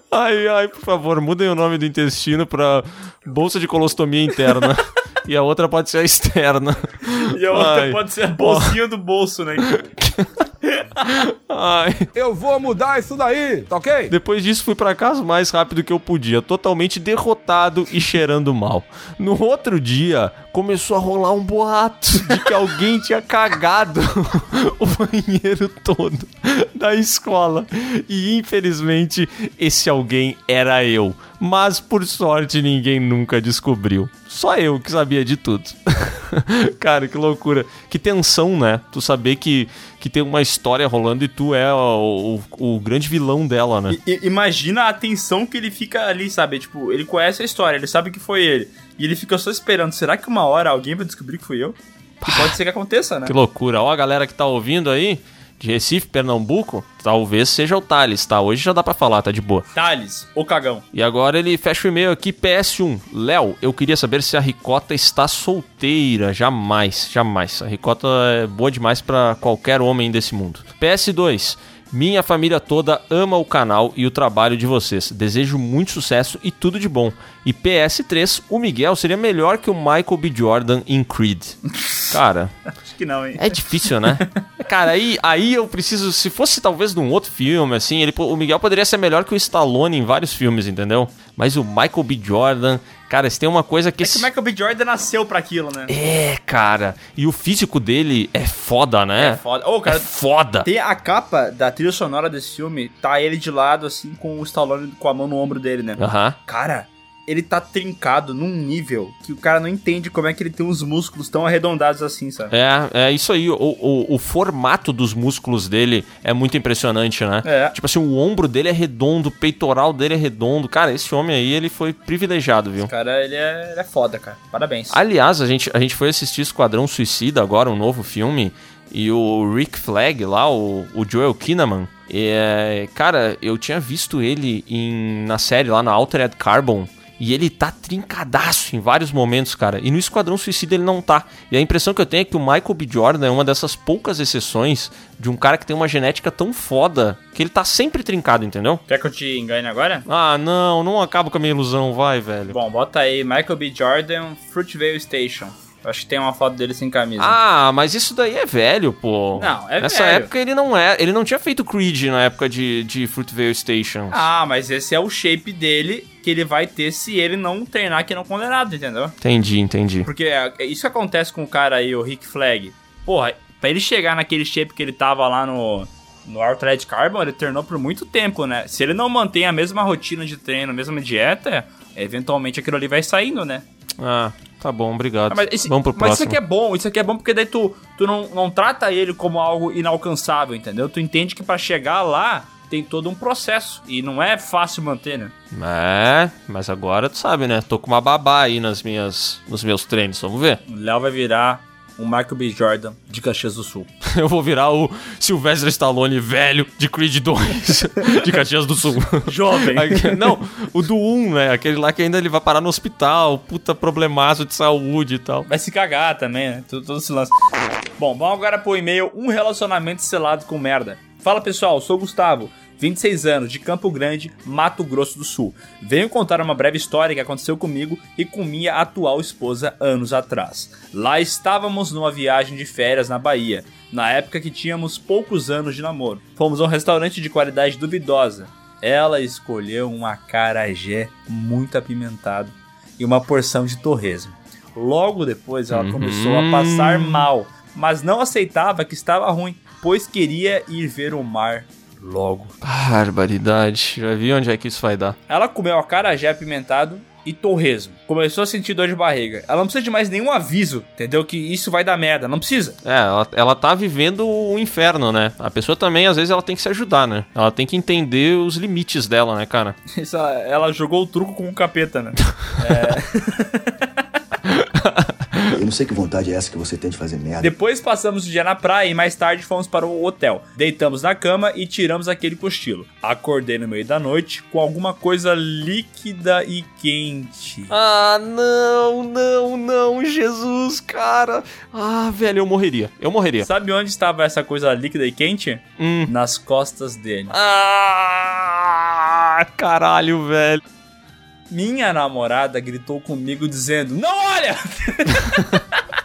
Ai, ai, por favor, mudem o nome do intestino pra bolsa de colostomia interna. e a outra pode ser a externa. E a outra Ai. pode ser a bolsinha do bolso, né? [LAUGHS] Ai. Eu vou mudar isso daí, tá ok? Depois disso, fui pra casa o mais rápido que eu podia, totalmente derrotado e cheirando mal. No outro dia, começou a rolar um boato de que alguém tinha cagado [LAUGHS] o banheiro todo da escola. E infelizmente, esse alguém era eu. Mas por sorte, ninguém nunca descobriu. Só eu que sabia de tudo. [LAUGHS] Cara, que loucura. Que tensão, né? Tu saber que, que tem uma história rolando e tu é o, o, o grande vilão dela, né? I- imagina a tensão que ele fica ali, sabe? Tipo, ele conhece a história, ele sabe que foi ele. E ele fica só esperando. Será que uma hora alguém vai descobrir que fui eu? Que pode ser que aconteça, né? Que loucura. Ó, a galera que tá ouvindo aí, de Recife, Pernambuco, talvez seja o Thales, tá? Hoje já dá pra falar, tá de boa. Thales, o cagão. E agora ele fecha o e-mail aqui, PS1. Léo, eu queria saber se a Ricota está solteira. Jamais, jamais. A Ricota é boa demais pra qualquer homem desse mundo. PS2. Minha família toda ama o canal e o trabalho de vocês. Desejo muito sucesso e tudo de bom. E PS3, o Miguel seria melhor que o Michael B. Jordan em Creed. Cara, [LAUGHS] Acho que não, hein? é difícil, né? [LAUGHS] Cara, aí, aí eu preciso. Se fosse talvez num outro filme, assim, ele, o Miguel poderia ser melhor que o Stallone em vários filmes, entendeu? Mas o Michael B. Jordan, cara, se tem uma coisa que. É que o Michael B. Jordan nasceu pra aquilo, né? É, cara. E o físico dele é foda, né? É foda. Ô, cara, É foda. Tem a capa da trilha sonora desse filme, tá ele de lado, assim, com o Stallone com a mão no ombro dele, né? Aham. Cara, ele tá trincado num nível que o cara não entende como é que ele tem os músculos tão arredondados assim, sabe? É, é isso aí. O, o, o formato dos músculos dele é muito impressionante, né? É. Tipo assim, o ombro dele é redondo, o peitoral dele é redondo. Cara, esse homem aí, ele foi privilegiado, viu? O cara, ele é, ele é foda, cara. Parabéns. Aliás, a gente, a gente foi assistir Esquadrão Suicida agora, um novo filme, e o Rick Flag lá, o, o Joel Kinnaman, é, cara, eu tinha visto ele em, na série lá na Altered Carbon, e ele tá trincadaço em vários momentos, cara. E no Esquadrão Suicida ele não tá. E a impressão que eu tenho é que o Michael B. Jordan é uma dessas poucas exceções de um cara que tem uma genética tão foda que ele tá sempre trincado, entendeu? Quer que eu te engane agora? Ah, não, não acaba com a minha ilusão, vai, velho. Bom, bota aí Michael B. Jordan, Fruitvale Station. Acho que tem uma foto dele sem camisa. Ah, mas isso daí é velho, pô. Não, é Nessa velho. época ele não é. Ele não tinha feito Creed na época de, de Fruitvale Station. Ah, mas esse é o shape dele que ele vai ter se ele não treinar que não condenado, entendeu? Entendi, entendi. Porque é, é isso que acontece com o cara aí, o Rick Flag. Porra, pra ele chegar naquele shape que ele tava lá no, no Altered Carbon, ele treinou por muito tempo, né? Se ele não mantém a mesma rotina de treino, a mesma dieta, eventualmente aquilo ali vai saindo, né? Ah, tá bom, obrigado. Ah, mas esse- Vamos pro mas isso próximo. aqui é bom, isso aqui é bom porque daí tu, tu não, não trata ele como algo inalcançável, entendeu? Tu entende que pra chegar lá tem todo um processo e não é fácil manter, né? É, mas agora tu sabe, né? Tô com uma babá aí nas minhas, nos meus treinos, vamos ver. O Léo vai virar um Michael B. Jordan de Caxias do Sul. [LAUGHS] Eu vou virar o Sylvester Stallone velho de Creed 2, [LAUGHS] de Caxias do Sul. Jovem. [LAUGHS] Não, o do 1, né? Aquele lá que ainda ele vai parar no hospital, puta problemaço de saúde e tal. Vai se cagar também, né? Tudo, todo esse lance. Bom, vamos agora pro e-mail Um Relacionamento Selado com Merda. Fala pessoal, sou o Gustavo. 26 anos, de Campo Grande, Mato Grosso do Sul. Venho contar uma breve história que aconteceu comigo e com minha atual esposa anos atrás. Lá estávamos numa viagem de férias na Bahia, na época que tínhamos poucos anos de namoro. Fomos a um restaurante de qualidade duvidosa. Ela escolheu um acarajé muito apimentado e uma porção de torresmo. Logo depois ela Uhum. começou a passar mal, mas não aceitava que estava ruim, pois queria ir ver o mar logo. Barbaridade. Já vi onde é que isso vai dar. Ela comeu acarajé apimentado e torresmo. Começou a sentir dor de barriga. Ela não precisa de mais nenhum aviso, entendeu? Que isso vai dar merda. Não precisa. É, ela, ela tá vivendo o inferno, né? A pessoa também, às vezes, ela tem que se ajudar, né? Ela tem que entender os limites dela, né, cara? Isso, ela, ela jogou o truco com o capeta, né? Eu [LAUGHS] [LAUGHS] não sei que vontade é essa que você tem de fazer merda. Depois passamos o dia na praia e mais tarde fomos para o hotel. Deitamos na cama e tiramos aquele cochilo. Acordei no meio da noite com alguma coisa líquida e quente. Ah, não, não, não, Jesus, cara. Ah, velho, eu morreria. Eu morreria. Sabe onde estava essa coisa líquida e quente? Hum. Nas costas dele. Ah, caralho, velho. Minha namorada gritou comigo dizendo: Não olha! [LAUGHS]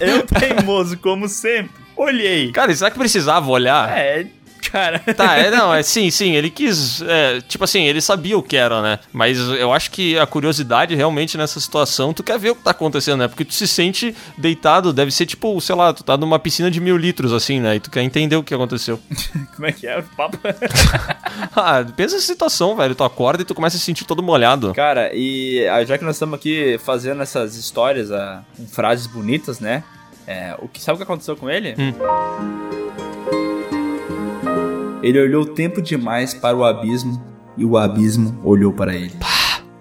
Eu teimoso, como sempre. Olhei. Cara, será que precisava olhar? É, cara. [LAUGHS] Tá, é, não, é sim, sim, ele quis, é, tipo assim, ele sabia o que era, né? Mas eu acho que a curiosidade realmente nessa situação, tu quer ver o que tá acontecendo, né? Porque tu se sente deitado, deve ser tipo, sei lá, tu tá numa piscina de mil litros, assim, né? E tu quer entender o que aconteceu. [LAUGHS] Como é que é o papo? [LAUGHS] ah, pensa essa situação, velho, tu acorda e tu começa a se sentir todo molhado. Cara, e ah, já que nós estamos aqui fazendo essas histórias ah, com frases bonitas, né? É, o que sabe o que aconteceu com ele? Hum. Ele olhou tempo demais para o abismo e o abismo olhou para ele.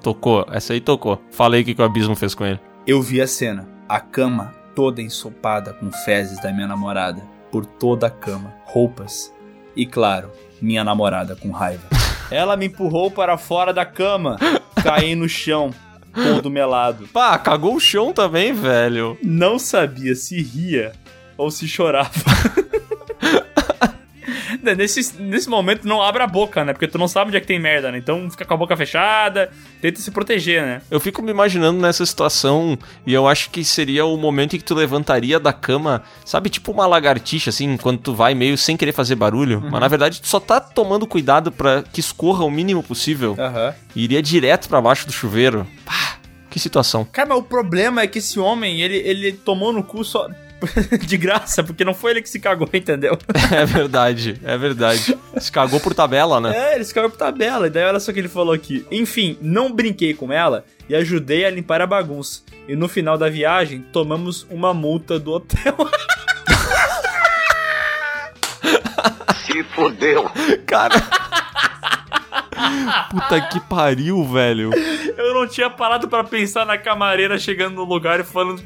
Tocou, essa aí tocou. Falei o que, que o abismo fez com ele. Eu vi a cena, a cama toda ensopada com fezes da minha namorada, por toda a cama, roupas e, claro, minha namorada com raiva. [LAUGHS] Ela me empurrou para fora da cama, caí no chão, todo melado. Pá, cagou o chão também, velho. Não sabia se ria ou se chorava. [LAUGHS] Nesse, nesse momento não abra a boca, né? Porque tu não sabe onde é que tem merda, né? Então fica com a boca fechada, tenta se proteger, né? Eu fico me imaginando nessa situação e eu acho que seria o momento em que tu levantaria da cama, sabe, tipo uma lagartixa, assim, quando tu vai meio sem querer fazer barulho. Mas na verdade tu só tá tomando cuidado para que escorra o mínimo possível. Aham. E iria direto para baixo do chuveiro. Pá, que situação. Cara, mas o problema é que esse homem, ele, ele tomou no cu só [LAUGHS] de graça, porque não foi ele que se cagou, entendeu? [LAUGHS] É verdade, é verdade. Se cagou por tabela, né? É, ele se cagou por tabela. E daí olha só o que ele falou aqui. Enfim, não brinquei com ela e ajudei a limpar a bagunça. E no final da viagem, tomamos uma multa do hotel. [LAUGHS] Se fodeu. Cara. Puta que pariu, velho. Eu não tinha parado pra pensar na camareira chegando no lugar e falando.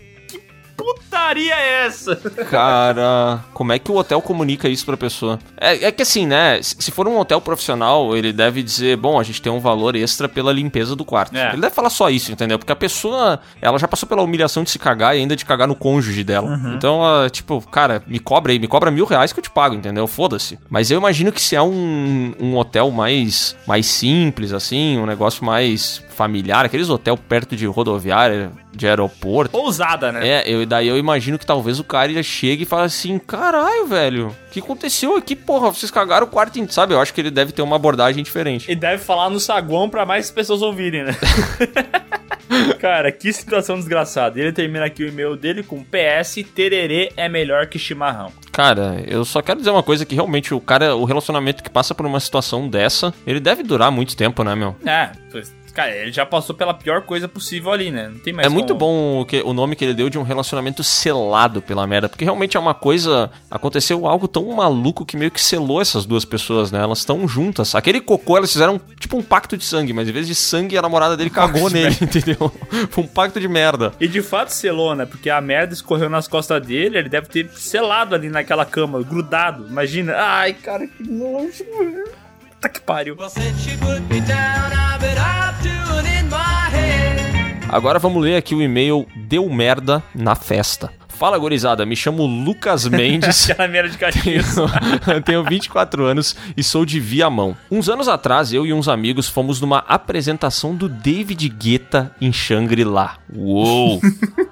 Que putaria é essa? Cara, como é que o hotel comunica isso pra pessoa? É, é que assim, né? Se for um hotel profissional, ele deve dizer, bom, a gente tem um valor extra pela limpeza do quarto. É. Ele deve falar só isso, entendeu? Porque a pessoa, ela já passou pela humilhação de se cagar e ainda de cagar no cônjuge dela. Então, ela, tipo, cara, me cobra aí, me cobra mil reais que eu te pago, entendeu? Foda-se. Mas eu imagino que se é um, um hotel mais, mais simples, assim, um negócio mais familiar, aqueles hotel perto de rodoviária, de aeroporto. Ousada, né? É, eu, daí eu imagino que talvez o cara já chegue e fale assim: caralho, velho, o que aconteceu aqui, porra? Vocês cagaram o quarto, inteiro", sabe? Eu acho que ele deve ter uma abordagem diferente. E deve falar no saguão pra mais pessoas ouvirem, né? [LAUGHS] Cara, que situação desgraçada. Ele termina aqui o e-mail dele com PS: tererê é melhor que chimarrão. Cara, eu só quero dizer uma coisa: que realmente o cara, o relacionamento que passa por uma situação dessa, ele deve durar muito tempo, né, meu? É, pois, cara, ele já passou pela pior coisa possível ali, né? Não tem mais É muito como- bom o, que, o nome que ele deu de um relacionamento selado pela merda, porque realmente é uma coisa. Aconteceu algo tão maluco que meio que selou essas duas pessoas, né? Elas estão juntas. Aquele cocô, elas fizeram tipo um pacto de sangue, mas em vez de sangue, a namorada dele cagou nele, [LAUGHS] entendeu? Foi um pacto de merda. E de fato selou, né? Porque a merda escorreu nas costas dele, ele deve ter selado ali naquela cama, grudado. Imagina. Ai, cara, que nojo. Puta que pariu. Agora vamos ler aqui o e-mail Deu Merda na Festa. Fala, gurizada. Me chamo Lucas [LAUGHS] Mendes. Aquela merda de Caxias. tenho, [LAUGHS] tenho 24 anos e sou de Viamão. Uns anos atrás, eu e uns amigos fomos numa apresentação do David Guetta em Shangri-La. Uou!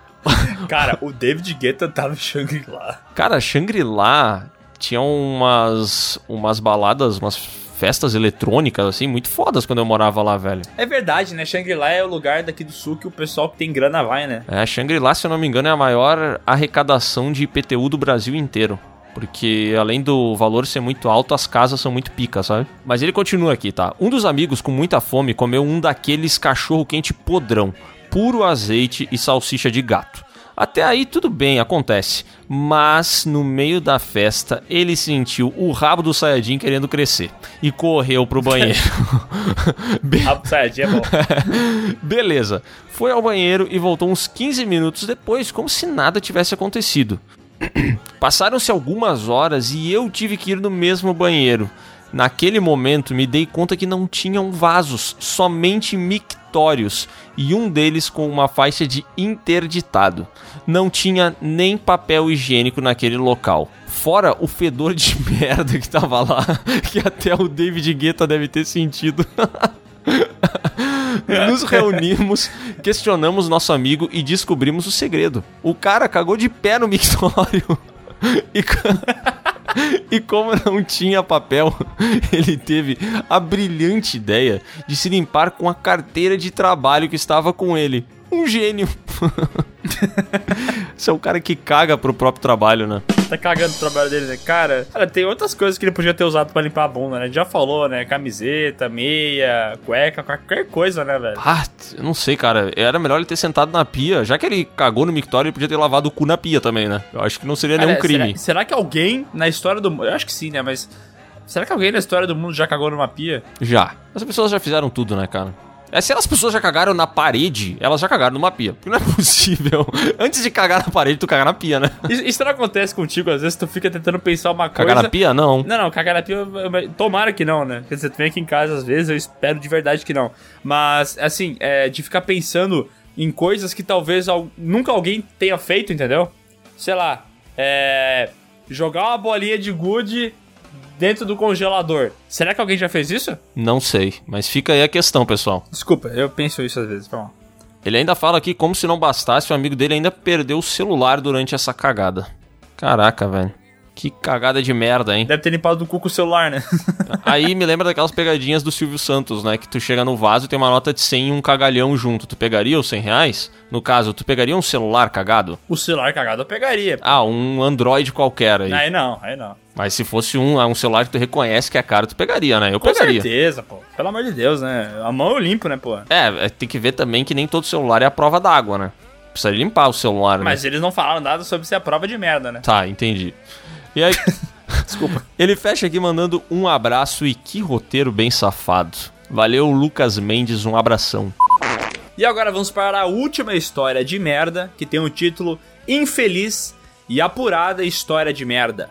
[LAUGHS] Cara, o David Guetta tava em Shangri-La. Cara, Shangri-La tinha umas, umas baladas, umas festas eletrônicas, assim, muito fodas quando eu morava lá, velho. É verdade, né? Shangri-La é o lugar daqui do sul que o pessoal que tem grana vai, né? É, Shangri-La, se eu não me engano, é a maior arrecadação de IPTU do Brasil inteiro. Porque além do valor ser muito alto, as casas são muito picas, sabe? Mas ele continua aqui, tá? Um dos amigos com muita fome comeu um daqueles cachorro quente podrão, puro azeite e salsicha de gato. Até aí tudo bem, acontece. Mas no meio da festa, ele sentiu o rabo do Sayajin querendo crescer e correu pro banheiro. [LAUGHS] Be- Rabo do Sayajin é bom. [LAUGHS] Beleza. Foi ao banheiro e voltou uns 15 minutos depois, como se nada tivesse acontecido. [CLEARS THROAT] Passaram-se algumas horas e eu tive que ir no mesmo banheiro. Naquele momento me dei conta que não tinham vasos, somente mictórios, e um deles com uma faixa de interditado. Não tinha nem papel higiênico naquele local. Fora o fedor de [LAUGHS] merda que tava lá, [LAUGHS] que até o David Guetta deve ter sentido. [LAUGHS] Nos reunimos, questionamos nosso amigo e descobrimos o segredo. O cara cagou de pé no mictório. E, [LAUGHS] e como não tinha papel, [LAUGHS] ele teve a brilhante ideia de se limpar com a carteira de trabalho que estava com ele. Um gênio. Esse é o cara que caga pro próprio trabalho, né? Tá cagando o trabalho dele, né? Cara, cara, tem outras coisas que ele podia ter usado pra limpar a bunda, né? A gente já falou, né? Camiseta, meia, cueca, qualquer coisa, né, velho? Ah, eu não sei, cara. Era melhor ele ter sentado na pia. Já que ele cagou no mictório, ele podia ter lavado o cu na pia também, né? Eu acho que não seria nenhum Cara, crime. Será, será que alguém na história do mundo. Eu acho que sim, né? Mas. Será que alguém na história do mundo já cagou numa pia? Já. As pessoas já fizeram tudo, né, cara? É, se as pessoas já cagaram na parede, elas já cagaram numa pia. Porque não é possível. [LAUGHS] Antes de cagar na parede, tu cagar na pia, né? Isso, não acontece contigo, às vezes tu fica tentando pensar uma coisa. Cagar na pia, não. Não, não, cagar na pia, eu- tomara que não, né? Quer dizer, tu vem aqui em casa às vezes, eu espero de verdade que não. Mas, assim, é, de ficar pensando em coisas que talvez al- nunca alguém tenha feito, entendeu? Sei lá, é. Jogar uma bolinha de gude dentro do congelador. Será que alguém já fez isso? Não sei. Mas fica aí a questão, pessoal. Desculpa, eu penso isso às vezes, vamos. Ele ainda fala aqui como se não bastasse, o amigo dele ainda perdeu o celular durante essa cagada. Caraca, velho. Que cagada de merda, hein? Deve ter limpado do cu com o celular, né? [LAUGHS] Aí me lembra daquelas pegadinhas do Silvio Santos, né? Que tu chega no vaso e tem uma nota de 100 e um cagalhão junto. Tu pegaria os 100 reais? No caso, tu pegaria um celular cagado? o celular cagado eu pegaria. Ah, um Android qualquer aí. Aí não, aí não. Mas se fosse um, um celular que tu reconhece que é caro, tu pegaria, né? Eu Com pegaria. certeza, pô. Pelo amor de Deus, né? A mão eu limpo, né, pô? É, é, tem que ver também que nem todo celular é a prova d'água, né? Precisa limpar o celular, né? Mas eles não falaram nada sobre ser a prova de merda, né? Tá, entendi. E aí. [LAUGHS] Desculpa. Ele fecha aqui mandando um abraço e que roteiro bem safado. Valeu, Lucas Mendes, um abração. E agora vamos para a última história de merda, que tem o título Infeliz e Apurada História de Merda.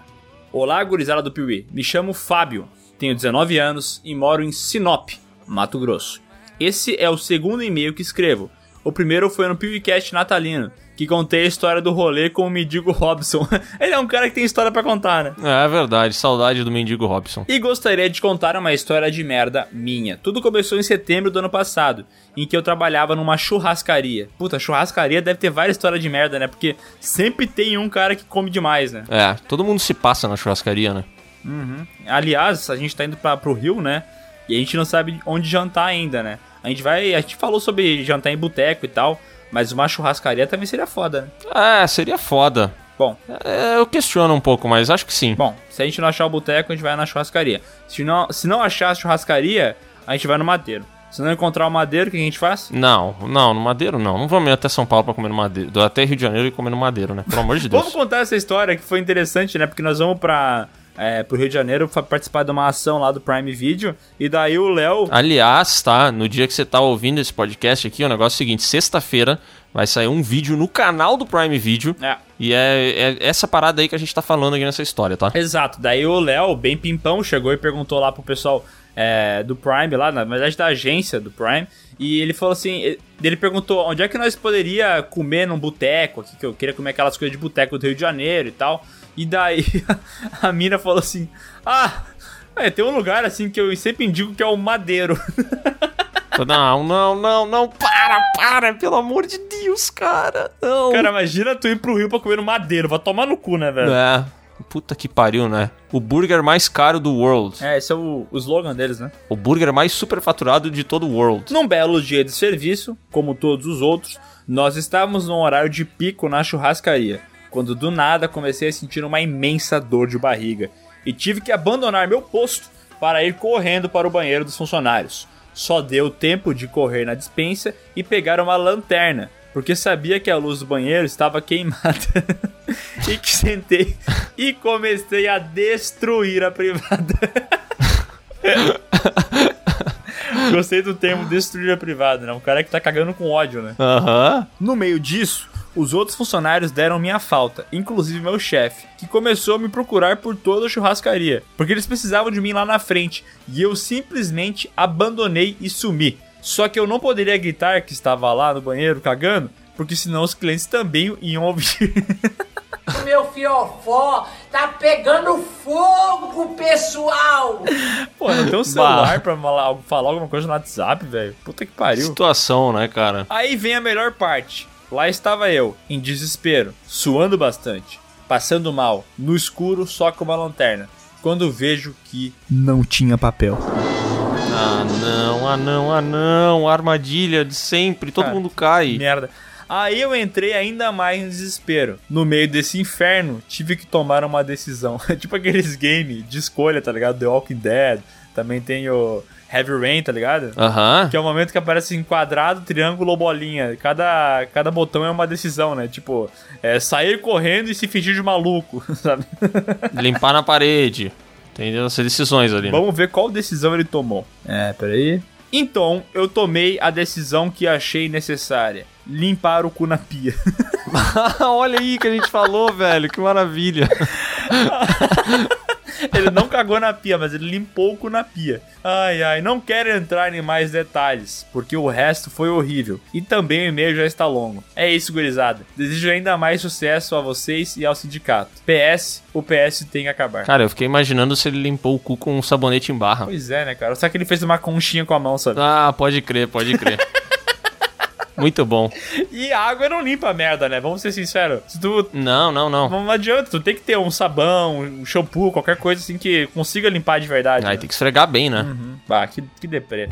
Olá, gurizada do Piuí. Me chamo Fábio, tenho 19 anos e moro em Sinop, Mato Grosso. Esse é o segundo e-mail que escrevo. O primeiro foi no PeeWeeCast natalino, que contei a história do rolê com o mendigo Robson. [LAUGHS] Ele é um cara que tem história pra contar, né? É verdade, saudade do mendigo Robson. E gostaria de contar uma história de merda minha. Tudo começou em setembro do ano passado, em que eu trabalhava numa churrascaria. Puta, churrascaria deve ter várias histórias de merda, né? Porque sempre tem um cara que come demais, né? É, todo mundo se passa na churrascaria, né? Uhum. Aliás, a gente tá indo pra, pro Rio, né? E a gente não sabe onde jantar ainda, né? A gente vai. A gente falou sobre jantar em boteco e tal, mas uma churrascaria também seria foda, né? É, seria foda. Bom, É, eu questiono um pouco, mas acho que sim. bom, se a gente não achar o boteco, a gente vai na churrascaria. Se não, se não achar a churrascaria, a gente vai no madeiro. Se não encontrar o madeiro, o que a gente faz? Não, não, no Madeiro não. Não vamos ir até São Paulo pra comer no Madeiro. Até Rio de Janeiro e comer no Madeiro, né? Pelo amor de [LAUGHS] Deus. Vamos contar essa história que foi interessante, né? Porque nós vamos pra, é, pro Rio de Janeiro participar de uma ação lá do Prime Video. E daí o Léo. Aliás, tá? No dia que você tá ouvindo esse podcast aqui, o negócio é o seguinte: sexta-feira vai sair um vídeo no canal do Prime Video. É. E é, é essa parada aí que a gente tá falando aqui nessa história, tá? Exato. Daí o Léo, bem pimpão, chegou e perguntou lá pro pessoal é, do Prime lá, na verdade da agência do Prime. E ele falou assim, ele perguntou onde é que nós poderia comer num boteco aqui, que eu queria comer aquelas coisas de boteco do Rio de Janeiro e tal. E daí [LAUGHS] a mina falou assim: Ah, é, tem um lugar assim que eu sempre indico que é o Madeiro. [LAUGHS] Não, não, não, não, para, para, pelo amor de Deus, cara, não. Cara, imagina tu ir pro Rio pra comer no Madeiro, vai tomar no cu, né, velho? É, puta que pariu, né? O burger mais caro do world. É, esse é o, o slogan deles, né? O burger mais superfaturado de todo o world. Num belo dia de serviço, como todos os outros, nós estávamos num horário de pico na churrascaria, quando do nada comecei a sentir uma imensa dor de barriga e tive que abandonar meu posto para ir correndo para o banheiro dos funcionários. Só deu tempo de correr na dispensa e pegar uma lanterna, porque sabia que a luz do banheiro estava queimada. [LAUGHS] e que sentei e comecei a destruir a privada. [LAUGHS] Gostei do termo destruir a privada, né? Um cara que tá cagando com ódio, né? Aham. Uhum. No meio disso, os outros funcionários deram minha falta, inclusive meu chefe, que começou a me procurar por toda a churrascaria, porque eles precisavam de mim lá na frente, e eu simplesmente abandonei e sumi. Só que eu não poderia gritar que estava lá no banheiro cagando, porque senão os clientes também iam ouvir. [LAUGHS] Meu fiofó tá pegando fogo, pessoal! Pô, não tem um celular pra falar, falar alguma coisa no WhatsApp, velho. Puta que pariu. Situação, né, cara? Aí vem a melhor parte. Lá estava eu, em desespero, suando bastante, passando mal, no escuro só com uma lanterna, quando vejo que não tinha papel. Ah não, ah não, ah não, armadilha de sempre, todo Cara, mundo cai. Merda. Aí eu entrei ainda mais em desespero. No meio desse inferno, tive que tomar uma decisão. [LAUGHS] tipo aqueles games de escolha, tá ligado? The Walking Dead. Também tem o Heavy Rain, tá ligado? Aham. Que é o momento que aparece em quadrado, triângulo ou bolinha. Cada, cada botão é uma decisão, né? Tipo, é sair correndo e se fingir de maluco, [LAUGHS] sabe? Limpar na parede. Entendeu? Essas decisões ali. Né? Vamos ver qual decisão ele tomou. É, peraí. Então, eu tomei a decisão que achei necessária. Limpar o cu na pia. [LAUGHS] Olha aí que a gente falou, velho. Que maravilha. [LAUGHS] ele não cagou na pia, mas ele limpou o cu na pia. Ai, ai, não quero entrar em mais detalhes, porque o resto foi horrível. E também o e-mail já está longo. É isso, gurizada. Desejo ainda mais sucesso a vocês e ao sindicato. PS, o PS tem que acabar. Cara, eu fiquei imaginando se ele limpou o cu com um sabonete em barra. Pois é, né, cara? Só que ele fez uma conchinha com a mão, sabe? Ah, pode crer, pode crer. [LAUGHS] Muito bom. E a água não limpa a merda, né? Vamos ser sinceros. Se tu... Não, não, não. Não adianta. Tu tem que ter um sabão, um shampoo, qualquer coisa assim que consiga limpar de verdade. Aí né? tem que esfregar bem, né? Uhum. Bah, que, que deprê.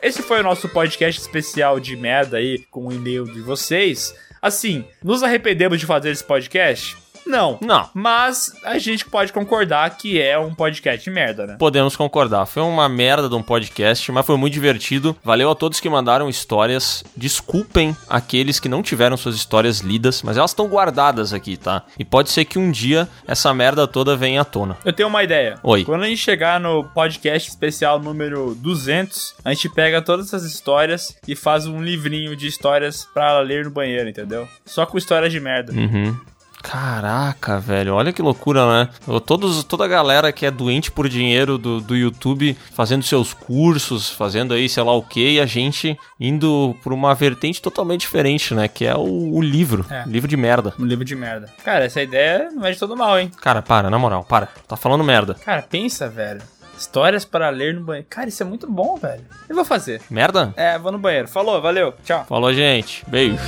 Esse foi o nosso podcast especial de merda aí, com o e-mail de vocês. Assim, nos arrependemos de fazer esse podcast? Não. Não. Mas a gente pode concordar que é um podcast merda, né? Podemos concordar. Foi uma merda de um podcast, mas foi muito divertido. Valeu a todos que mandaram histórias. Desculpem aqueles que não tiveram suas histórias lidas, mas elas estão guardadas aqui, tá? E pode ser que um dia essa merda toda venha à tona. Eu tenho uma ideia. Oi. Quando a gente chegar no podcast especial número 200, a gente pega todas essas histórias e faz um livrinho de histórias pra ler no banheiro, entendeu? Só com histórias de merda. Uhum. Caraca, velho, olha que loucura, né? Todos, toda a galera que é doente por dinheiro do, do YouTube fazendo seus cursos, fazendo aí sei lá o que, e a gente indo por uma vertente totalmente diferente, né? Que é o, o livro. É. Livro de merda. Um livro de merda. Cara, essa ideia não é de todo mal, hein? Cara, para, na moral, para. Tá falando merda. Cara, pensa, velho. Histórias para ler no banheiro. Cara, isso é muito bom, velho. Eu vou fazer. Merda? É, vou no banheiro. Falou, valeu, tchau. Falou, gente. Beijos.